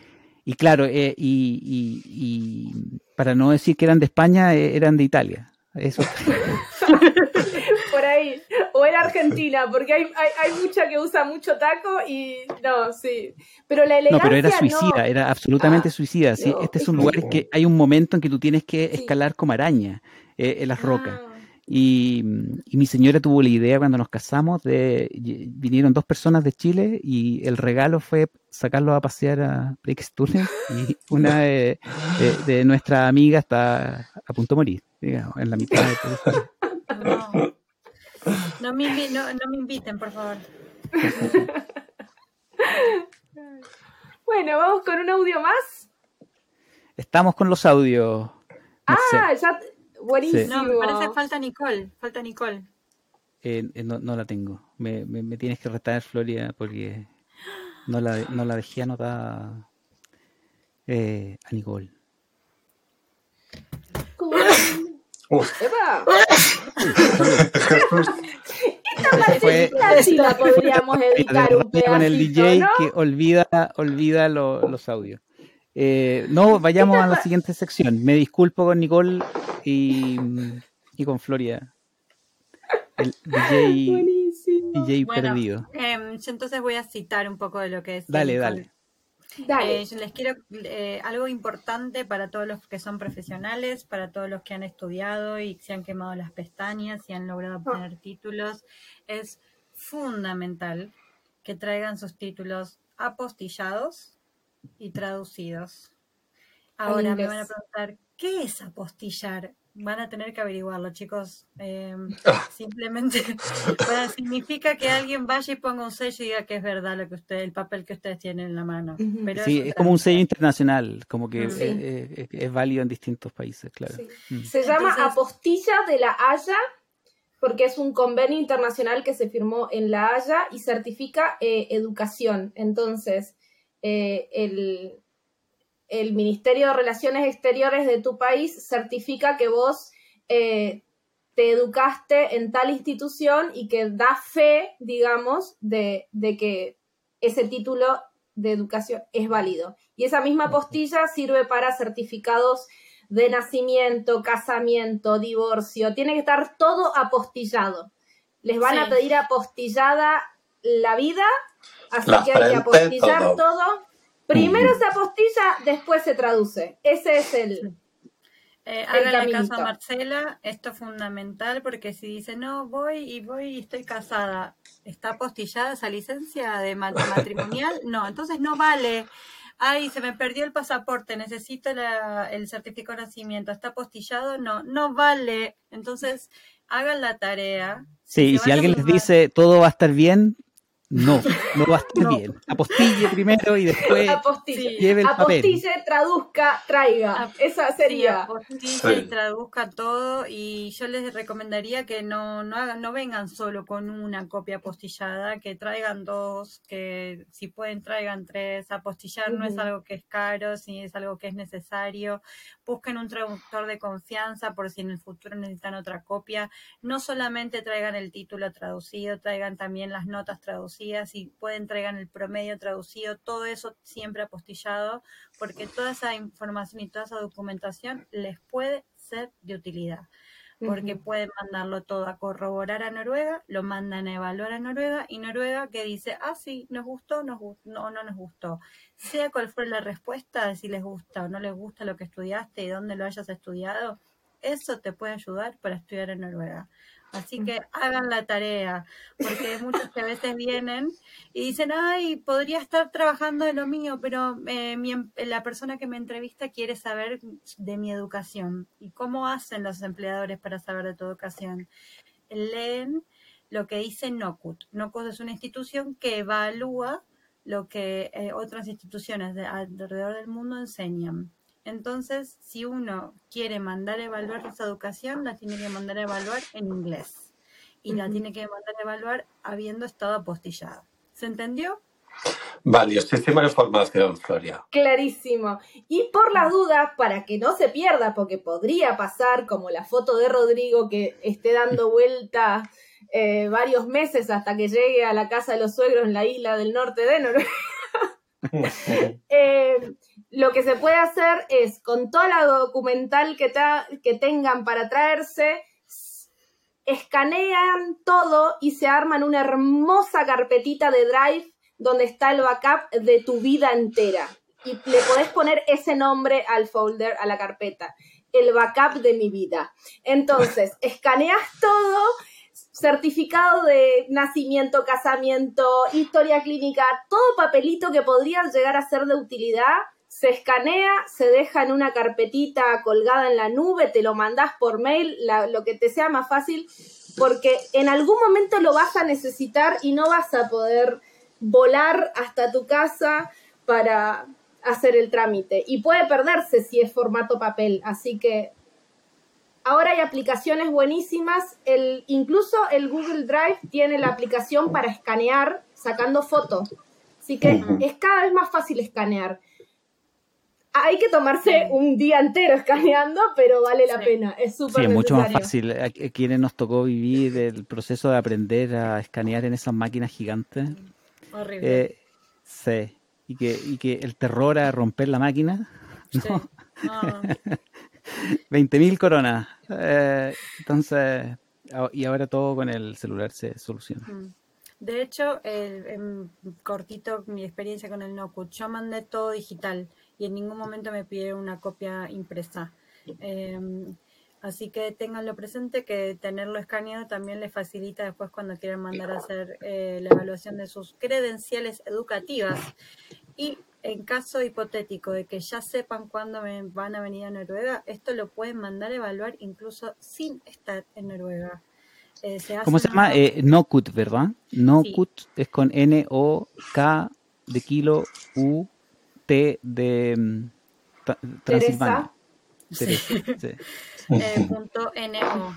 y claro, eh, y, y, para no decir que eran de España, eh, eran de Italia. Eso. Por ahí. O era Argentina, porque hay, hay, hay, mucha que usa mucho taco y no, sí. Pero la elegancia. No, pero era suicida, era absolutamente ah, suicida. ¿sí? este es un lugar que hay un momento en que tú tienes que escalar como araña eh, en las rocas. Y, mi señora tuvo la idea cuando nos casamos de vinieron dos personas de Chile y el regalo fue sacarlos a pasear a Breakstone y una de, de, nuestra amiga está a punto de morir, digamos, en la mitad de no. No, me, no, me inviten, por favor. bueno, vamos con un audio más. Estamos con los audios. Ah, ya Buenísimo. No, parece falta Nicole. Falta Nicole. Eh, eh, no, no, la tengo. Me, me, tienes que retar, Floria, porque no la, no la dejé anotada eh, a Nicole. ¡Eva! Esta fue, sí la podríamos editar un Con el DJ que olvida, olvida los audios. Eh, no, vayamos a la siguiente sección. Me disculpo con Nicole y, con Floria. El DJ, perdido. Em, yo entonces voy a citar un poco de lo que es. Dale, dale. Eh, les quiero eh, algo importante para todos los que son profesionales, para todos los que han estudiado y se han quemado las pestañas y han logrado obtener títulos. Es fundamental que traigan sus títulos apostillados y traducidos. Ahora me van a preguntar, ¿qué es apostillar? Van a tener que averiguarlo, chicos. Em, simplemente significa que alguien vaya y ponga un sello y diga que es verdad lo que usted, el papel que ustedes tienen en la mano. sí, es como un sello internacional, como que es, válido en distintos países, claro. Mm. Se llama apostilla de la Haya porque es un convenio internacional que se firmó en La Haya y certifica eh, educación. Entonces, eh, el, el, Ministerio de Relaciones Exteriores de tu país certifica que vos eh, te educaste en tal institución y que da fe, digamos, de, de que ese título de educación es válido. Y esa misma postilla sirve para certificados de nacimiento, casamiento, divorcio. Tiene que estar todo apostillado. Les van a pedir apostillada la vida Así que hay que apostillar todo. Primero se apostilla, después se traduce. Ese es el. Eh, háganle caso a Marcela, esto es fundamental porque si dice no, voy y voy y estoy casada, ¿está apostillada esa licencia de matrimonial? No, entonces no vale. Ay, se me perdió el pasaporte, necesito el certificado de nacimiento, ¿está apostillado? No, no vale. Entonces, hagan la tarea. Sí, y si alguien les dice todo va a estar bien, No, no va a estar bien. Apostille primero y después apostille. lleve el apostille, traduzca, traiga. Esa sería. apostille, traduzca todo y yo les recomendaría que no, no, hagan, no vengan solo con una copia apostillada, que traigan dos, que si pueden traigan tres. Apostillar no es algo que es caro, si es algo que es necesario. Busquen un traductor de confianza por si en el futuro necesitan otra copia. No solamente traigan el título traducido, traigan también las notas traducidas si pueden traigan el promedio traducido, todo eso siempre apostillado, porque toda esa información y toda esa documentación les puede ser de utilidad porque pueden mandarlo todo a corroborar a Noruega, lo mandan a evaluar a Noruega y Noruega que dice, ah, sí, nos gustó, nos gustó, no, no nos gustó. Sea cual fuera la respuesta de si les gusta o no les gusta lo que estudiaste y dónde lo hayas estudiado, eso te puede ayudar para estudiar en Noruega. Así que hagan la tarea, porque muchos que a veces vienen y dicen, ay, podría estar trabajando en lo mío, pero eh, em, la persona que me entrevista quiere saber de mi educación. ¿Y cómo hacen los empleadores para saber de tu educación? Leen lo que dice NOCUT. NOCUT es una institución que evalúa lo que eh, otras instituciones de, alrededor del mundo enseñan. Entonces, si uno quiere mandar a evaluar esa educación, la tiene que mandar a evaluar en inglés. Y la tiene que mandar a evaluar habiendo estado apostillada. ¿Se entendió? Valiosísima información, Floria. Clarísimo. Y por la duda, para que no se pierda, porque podría pasar como la foto de Rodrigo que esté dando vuelta eh, varios meses hasta que llegue a la casa de los suegros en la isla del norte de Noruega. Eh, lo que se puede hacer es, con toda la documental que, que tengan para traerse, escanean todo y se arman una hermosa carpetita de Drive donde está el backup de tu vida entera. Y le podés poner ese nombre al folder, a la carpeta. El backup de mi vida. Entonces, escaneas todo certificado de nacimiento, casamiento, historia clínica, todo papelito que podría llegar a ser de utilidad, se escanea, se deja en una carpetita colgada en la nube, te lo mandás por mail, lo que te sea más fácil, porque en algún momento lo vas a necesitar y no vas a poder volar hasta tu casa para hacer el trámite. Y puede perderse si es formato papel, así que Ahora hay aplicaciones buenísimas. El, incluso el Google Drive tiene la aplicación para escanear sacando fotos. Así que es cada vez más fácil escanear. Hay que tomarse un día entero escaneando, pero vale la pena. Es súper Sí, es mucho más fácil. A quienes nos tocó vivir el proceso de aprender a escanear en esas máquinas gigantes. Horrible. Eh, sí. Y que, y que el terror a romper la máquina. ¿no? 20.000 coronas. Eh, entonces, y ahora todo con el celular se soluciona. Mm. De hecho, en cortito mi experiencia con el NoCut, yo mandé todo digital y en ningún momento me pidieron una copia impresa. Em, así que tenganlo presente que tenerlo escaneado también les facilita después cuando quieran mandar a hacer eh, la evaluación de sus credenciales educativas. Y en caso hipotético de que ya sepan cuándo van a venir a Noruega, esto lo pueden mandar a evaluar incluso sin estar en Noruega. Eh, ¿Cómo se llama? Eh, NOCUT, ¿verdad? NOCUT es con N-O-K de kilo U-T de mm, Transilvania. Eh, punto .no.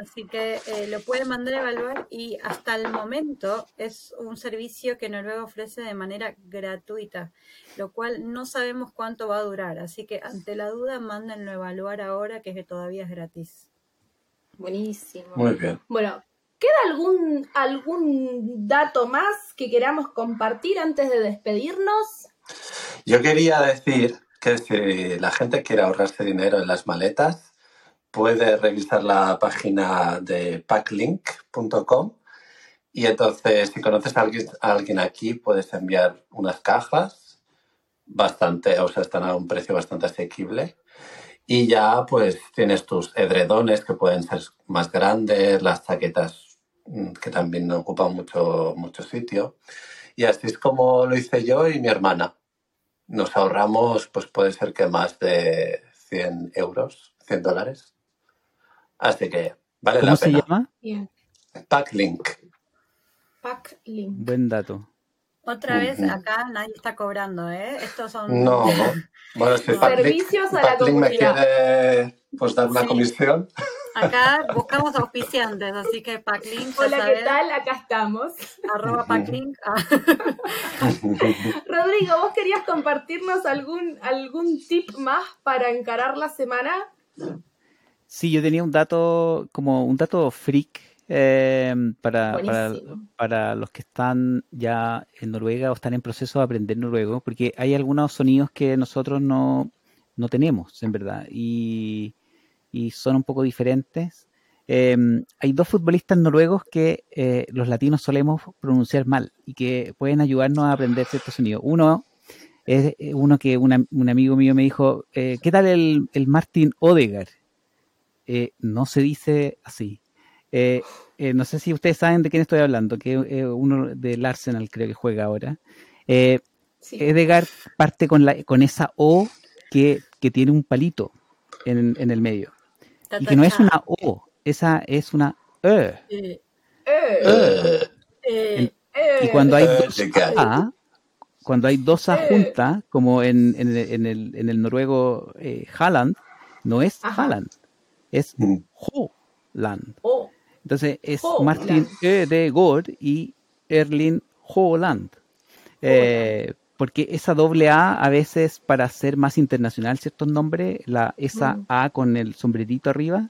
Así que eh, lo pueden mandar a evaluar y hasta el momento es un servicio que Noruega ofrece de manera gratuita, lo cual no sabemos cuánto va a durar. Así que ante la duda, mándenlo a evaluar ahora que todavía es gratis. Buenísimo. Muy bien. Bueno, ¿queda algún, algún dato más que queramos compartir antes de despedirnos? Yo quería decir que si la gente quiere ahorrarse dinero en las maletas, puede revisar la página de packlink.com y entonces si conoces a alguien, aquí puedes enviar unas cajas bastante, o sea, están a un precio bastante asequible. Y ya pues tienes tus edredones que pueden ser más grandes, las chaquetas mm, que también ocupan mucho, mucho sitio. Y así es como lo hice yo y mi hermana nos ahorramos, pues puede ser que más de 100 euros, 100 dólares. Así que vale la pena. ¿Cómo se llama? Packlink. Packlink. Buen dato. Otra vez acá nadie está cobrando, ¿eh? Estos son... No, bueno, si Servicios a la comunidad. me quiere pues, dar una comisión. Acá buscamos auspiciantes, así que Packlink. Hola, ¿qué tal? Acá estamos. Arroba Packlink. Ah. Rodrigo, ¿vos querías compartirnos algún, algún tip más para encarar la semana? Sí, yo tenía un dato, como un dato freak eh, para, para, para, los que están ya en Noruega o están en proceso de aprender noruego, porque hay algunos sonidos que nosotros no, no tenemos, en verdad, y, y son un poco diferentes. Eh, hay dos futbolistas noruegos que eh, los latinos solemos pronunciar mal y que pueden ayudarnos a aprender ciertos sonidos. Uno es uno que un amigo mío me dijo, ¿qué tal el, el Martin Odegaard? no se dice así. Eh, eh, no sé si ustedes saben de quién estoy hablando, que es uno del Arsenal creo que juega ahora. Eh, Edgar parte con, la, con esa O que, tiene un palito en, el medio. Y que no es una O, esa es una E. y cuando hay dos A, cuando hay dos A juntas, como en, en, el, en el noruego Halland, no es Halland, es Holland. Oh. Entonces es Martin E. de Gord y Erling Holland. Eh, porque esa doble A a veces para ser más internacional ciertos nombres, la, esa mm. A con el sombrerito arriba,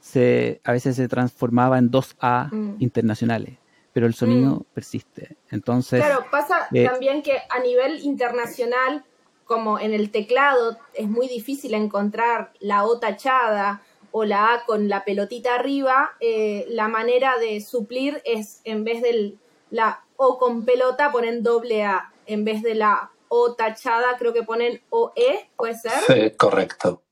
se, a veces se transformaba en dos A mm. internacionales, pero el sonido mm. persiste. Entonces, claro, pasa eh, también que a nivel internacional, como en el teclado, es muy difícil encontrar la O tachada o la A con la pelotita arriba, eh, la manera de suplir es en vez de la O con pelota ponen doble A, en vez de la O tachada creo que ponen OE, ¿puede ser? Sí, correcto.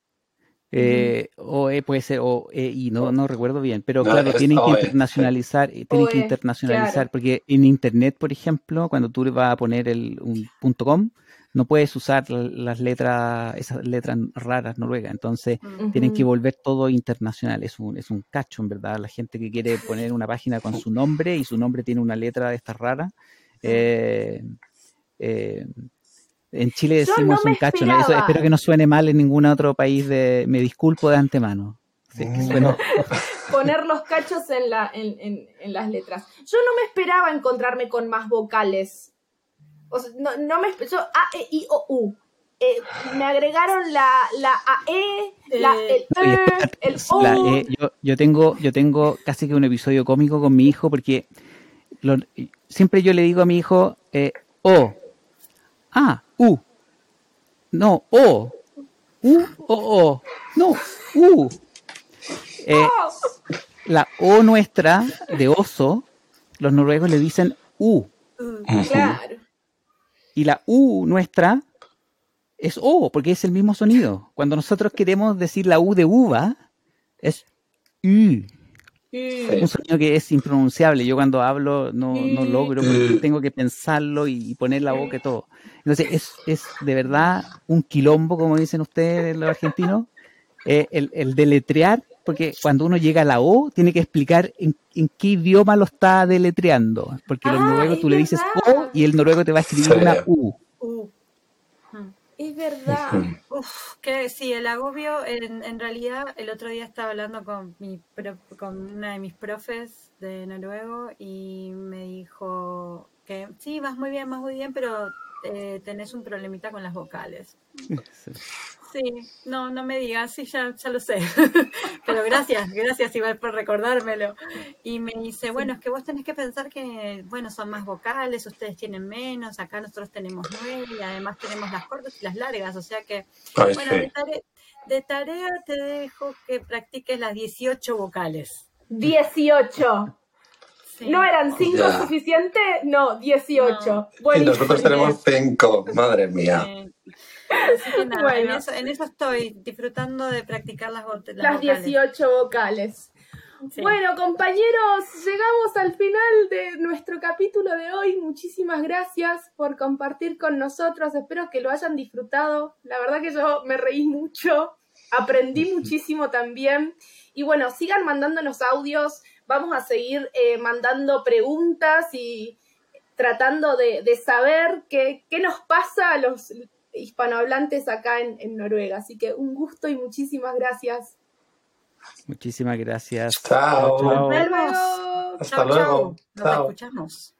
Eh, OE puede ser o EI, no, no recuerdo bien, pero claro, tienen que internacionalizar, eh, tienen que internacionalizar, porque en internet, por ejemplo, cuando tú vas a poner el, un punto .com, no puedes usar las letras, esas letras raras noruegas, entonces tienen que volver todo internacional, es un, es un cacho en verdad, la gente que quiere poner una página con su nombre y su nombre tiene una letra de estas raras. Eh, eh, en Chile decimos un cacho, espero que no suene mal en ningún otro país, de, me disculpo de antemano. Poner los cachos en, la, en, en las letras. Yo no me esperaba encontrarme con más vocales no, no me yo A, E, I, O, U. Eh, me agregaron la, la AE, la, eh, el E, el O. E, yo, yo, tengo, yo tengo casi que un episodio cómico con mi hijo porque siempre yo le digo a mi hijo eh, O, A, U. No, O. U, O, O. No, U. Eh, la O nuestra de oso, los noruegos le dicen U. Claro. Y la U nuestra es O, porque es el mismo sonido. Cuando nosotros queremos decir la U de uva, es U. Un sonido que es impronunciable. Yo cuando hablo no, no logro, tengo que pensarlo y poner la boca y todo. Entonces es, es de verdad un quilombo, como dicen ustedes los argentinos, eh, el, el, deletrear, porque cuando uno llega a la O, tiene que explicar en, en qué idioma lo está deletreando. Porque los ah, noruegos tú le dices O y el noruego te va a escribir una U. Es verdad. Uf, que sí, el agobio, en, en, realidad, el otro día estaba hablando con, mi, con una de mis profes de noruego y me dijo que sí, vas muy bien, vas muy bien, pero eh, tenés un problemita con las vocales. Sí, no, no me digas, sí, ya, ya lo sé. Pero gracias, gracias Iván por recordármelo. Y me dice, bueno, es que vos tenés que pensar que, bueno, son más vocales, ustedes tienen menos, acá nosotros tenemos nueve y además tenemos las cortas y las largas, o sea que, bueno, de, tarea, te dejo que practiques las 18 vocales. 18. ¿No eran 5 suficientes? No, 18. Y nosotros tenemos 5, madre mía bueno. en, eso, estoy, disfrutando de practicar las, las, las 18 vocales. Bueno, compañeros, llegamos al final de nuestro capítulo de hoy. Muchísimas gracias por compartir con nosotros. Espero que lo hayan disfrutado. La verdad que yo me reí mucho, aprendí muchísimo también. Y bueno, sigan mandándonos audios vamos a seguir eh, mandando preguntas y tratando de, saber qué, qué, nos pasa a los hispanohablantes acá en, Noruega. Así que un gusto y muchísimas gracias. Muchísimas gracias. Chao. Hasta luego. Hasta luego. Nos escuchamos.